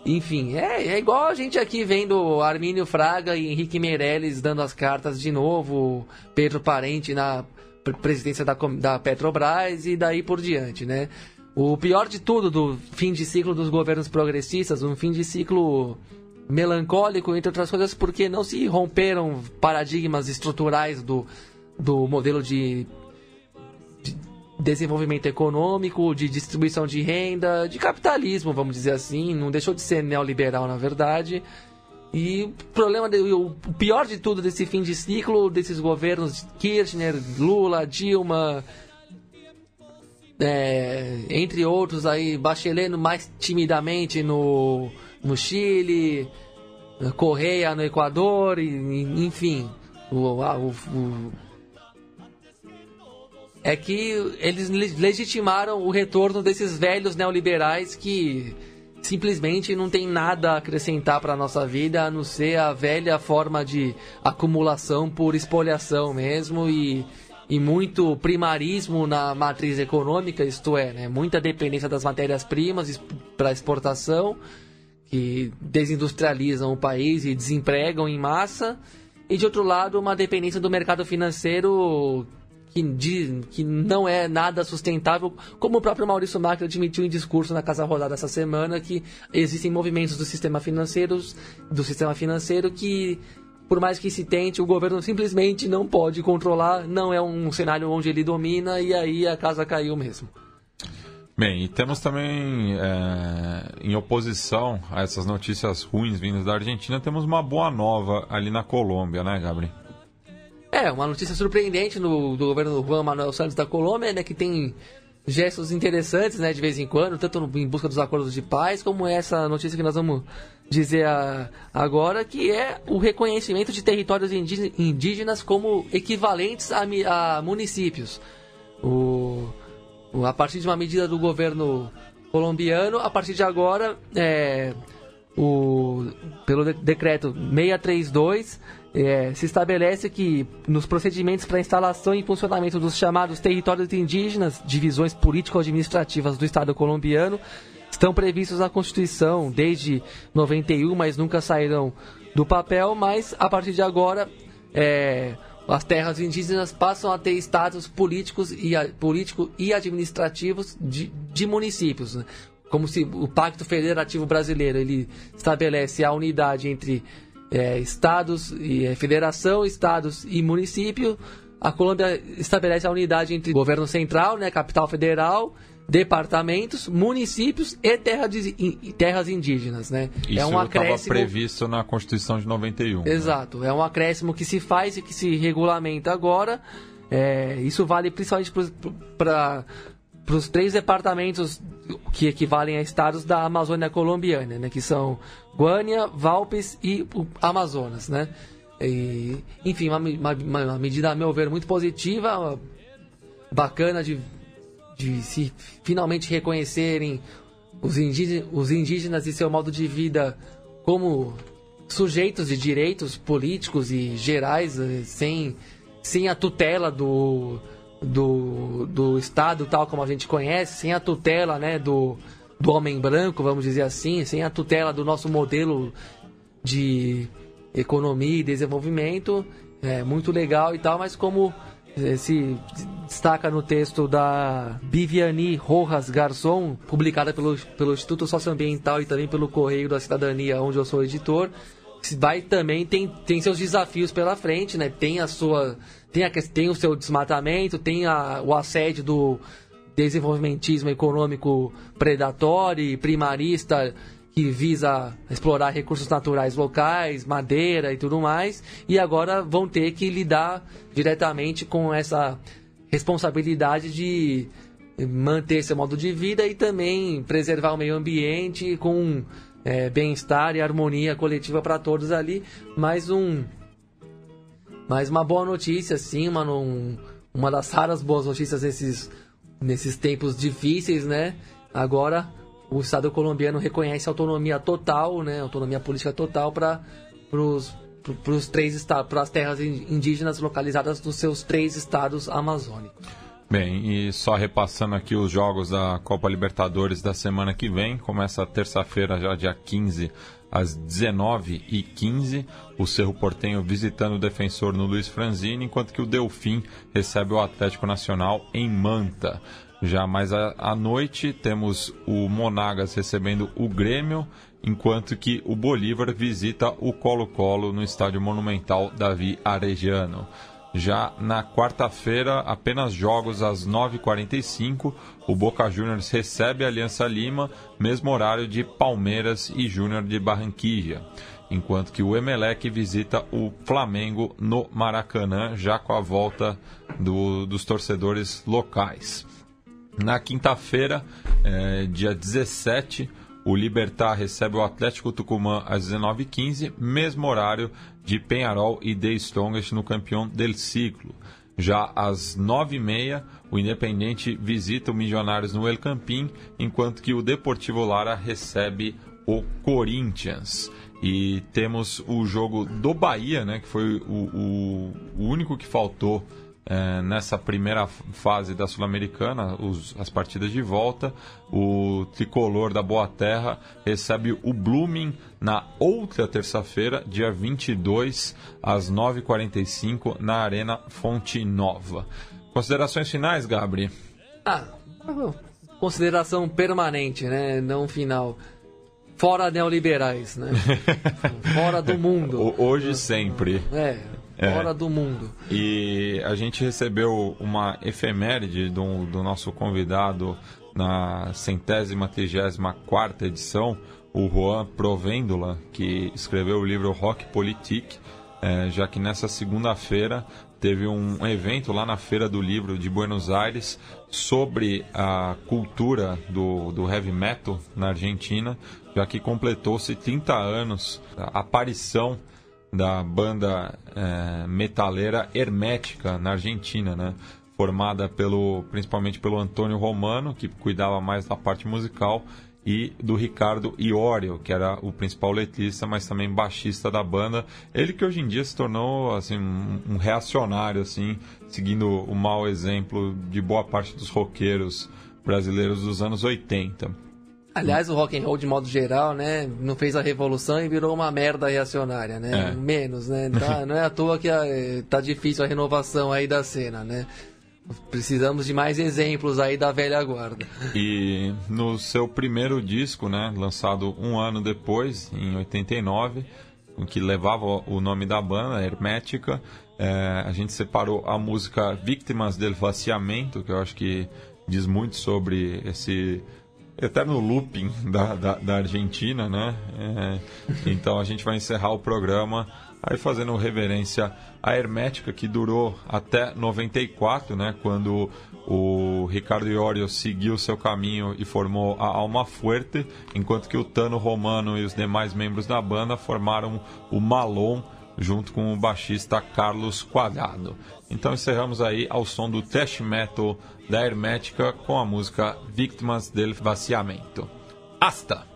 Enfim, é, é igual a gente aqui vendo Armínio Fraga e Henrique Meirelles dando as cartas de novo, Pedro Parente na pre- presidência da, da Petrobras e daí por diante, né? O pior de tudo do fim de ciclo dos governos progressistas, um fim de ciclo melancólico, entre outras coisas, porque não se romperam paradigmas estruturais do, do modelo de desenvolvimento econômico, de distribuição de renda, de capitalismo, vamos dizer assim, não deixou de ser neoliberal na verdade. E o problema, o pior de tudo desse fim de ciclo, desses governos Kirchner, Lula, Dilma, é, entre outros aí, Bachelet mais timidamente no, no Chile, Correia no Equador, e, enfim, o, o- o- é que eles le- legitimaram o retorno desses velhos neoliberais que simplesmente não tem nada a acrescentar para nossa vida a não ser a velha forma de acumulação por espoliação mesmo e, e muito primarismo na matriz econômica, isto é, né, muita dependência das matérias-primas para exportação que desindustrializam o país e desempregam em massa, e de outro lado, uma dependência do mercado financeiro que, de- que não é nada sustentável, como o próprio Maurício Macri admitiu em discurso na Casa Rodada essa semana, que existem movimentos do sistema financeiro, do sistema financeiro que por mais que se tente, o governo simplesmente não pode controlar, não é um cenário onde ele domina e aí a casa caiu mesmo. Bem, e temos também, é, em oposição a essas notícias ruins vindas da Argentina, temos uma boa nova ali na Colômbia, né, Gabriel? É, uma notícia surpreendente no, do governo Juan Manuel Santos da Colômbia, né, que tem gestos interessantes, né, de vez em quando, tanto em busca dos acordos de paz, como essa notícia que nós vamos dizer a- agora, que é o reconhecimento de territórios indí- indígenas como equivalentes a, a municípios. O, a partir de uma medida do governo colombiano, a partir de agora, é, o, pelo de- decreto 632, é, se estabelece que nos procedimentos para instalação e funcionamento dos chamados territórios indígenas, divisões político-administrativas do Estado colombiano, estão previstos na Constituição desde 91, mas nunca saíram do papel, mas a partir de agora é, as terras indígenas passam a ter status políticos e, político e administrativos de, de municípios. né? Como se o Pacto Federativo Brasileiro ele estabelece a unidade entre eh, estados e eh, federação, estados e município. A Colômbia estabelece a unidade entre governo central, né, capital federal, departamentos, municípios e terra de- e terras indígenas, né? Isso é um estava acréscimo previsto na Constituição de 91. né? Exato, é um acréscimo que se faz e que se regulamenta agora. É, isso vale principalmente para os três departamentos que equivalem a estados da Amazônia colombiana, né, que são Guânia, Valpes e Amazonas, né? E, enfim, uma, uma- uma medida, a meu ver, muito positiva, bacana de, de se finalmente reconhecerem os indígenas, os indígenas e seu modo de vida como sujeitos de direitos políticos e gerais, eh, sem, sem a tutela do, do, do Estado tal como a gente conhece, sem a tutela né, do, do homem branco, vamos dizer assim, sem a tutela do nosso modelo de economia e desenvolvimento, é muito legal e tal, mas como eh, se destaca no texto da Viviane Rojas Garçon, publicada pelo, pelo Instituto Socioambiental e também pelo Correio da Cidadania, onde eu sou editor, vai também tem, tem seus desafios pela frente, né? Tem a sua tem, a, tem o seu desmatamento, tem a, o assédio do desenvolvimentismo econômico predatório e primarista que visa explorar recursos naturais locais, madeira e tudo mais, e agora vão ter que lidar diretamente com essa responsabilidade de manter seu modo de vida e também preservar o meio ambiente com é, bem-estar e harmonia coletiva para todos ali. Mais um mais uma boa notícia, sim, uma, um- uma das raras boas notícias nesses, nesses tempos difíceis, né? Agora o Estado colombiano reconhece autonomia total, né? Autonomia política total para os três estados, para as terras in- indígenas localizadas nos seus três estados amazônicos. Bem, e só repassando aqui os jogos da Copa Libertadores da semana que vem, começa terça-feira, já dia 15, às 19h15, o Cerro Portenho visitando o defensor no Luiz Franzini, enquanto que o Delfim recebe o Atlético Nacional em Manta. Já mais à noite, temos o Monagas recebendo o Grêmio, enquanto que o Bolívar visita o Colo-Colo no Estádio Monumental Davi Arejano. Já na quarta-feira, apenas jogos às 9h45, o Boca Juniors recebe a Aliança Lima, mesmo horário de Palmeiras e Júnior de Barranquilla. Enquanto que o Emelec visita o Flamengo no Maracanã, já com a volta do- dos torcedores locais. Na quinta-feira, eh, dia 17, o Libertar recebe o Atlético Tucumã às 19h15, mesmo horário de Penharol e The Strongest no campeão del ciclo. Já às 9h30, o Independente visita o Milionários no El Campín, enquanto que o Deportivo Lara recebe o Corinthians. E temos o jogo do Bahia, né, que foi o, o- o único que faltou é, nessa primeira fase da Sul-Americana, as partidas de volta, o tricolor da Boa Terra recebe o Blooming na outra terça-feira, dia 22, às 9h45, na Arena Fonte Nova. Considerações finais, Gabri? Ah, consideração permanente, né? Não final. Fora neoliberais, né? Fora do mundo. Hoje sempre. É, É. fora do mundo. E a gente recebeu uma efeméride do, do nosso convidado na centésima, trigésima quarta edição, o Juan Provêndula, que escreveu o livro Rock Politique, eh, já que nessa segunda-feira teve um evento lá na Feira do Livro de Buenos Aires sobre a cultura do, do heavy metal na Argentina, já que completou-se 30 anos da aparição da banda eh, metaleira Hermética na Argentina, né? Formada pelo, principalmente pelo Antônio Romano, que cuidava mais da parte musical, e do Ricardo Iorio, que era o principal letrista, mas também baixista da banda. Ele que hoje em dia se tornou assim um reacionário, assim, seguindo o mau exemplo de boa parte dos roqueiros brasileiros dos anos 80. Aliás, o rock and roll de modo geral, né, não fez a revolução e virou uma merda reacionária, né? É. Menos, né? Tá- não é à toa que eh, tá difícil a renovação aí da cena, né? Precisamos de mais exemplos aí da velha guarda. E no seu primeiro disco, né, lançado um ano depois, em 89, o que levava o nome da banda, Hermética, é, a gente separou a música Víctimas del Vaciamento, que eu acho que diz muito sobre esse eterno looping da, da, da Argentina, né? É, então a gente vai encerrar o programa aí fazendo reverência à Hermética, que durou até 94, né? Quando o Ricardo Iorio seguiu seu caminho e formou a Alma Fuerte, enquanto que o Tano Romano e os demais membros da banda formaram o Malon, junto com o baixista Carlos Quadrado. Então encerramos aí ao som do thrash metal da Hermética com a música Víctimas del Vaciamento. Hasta!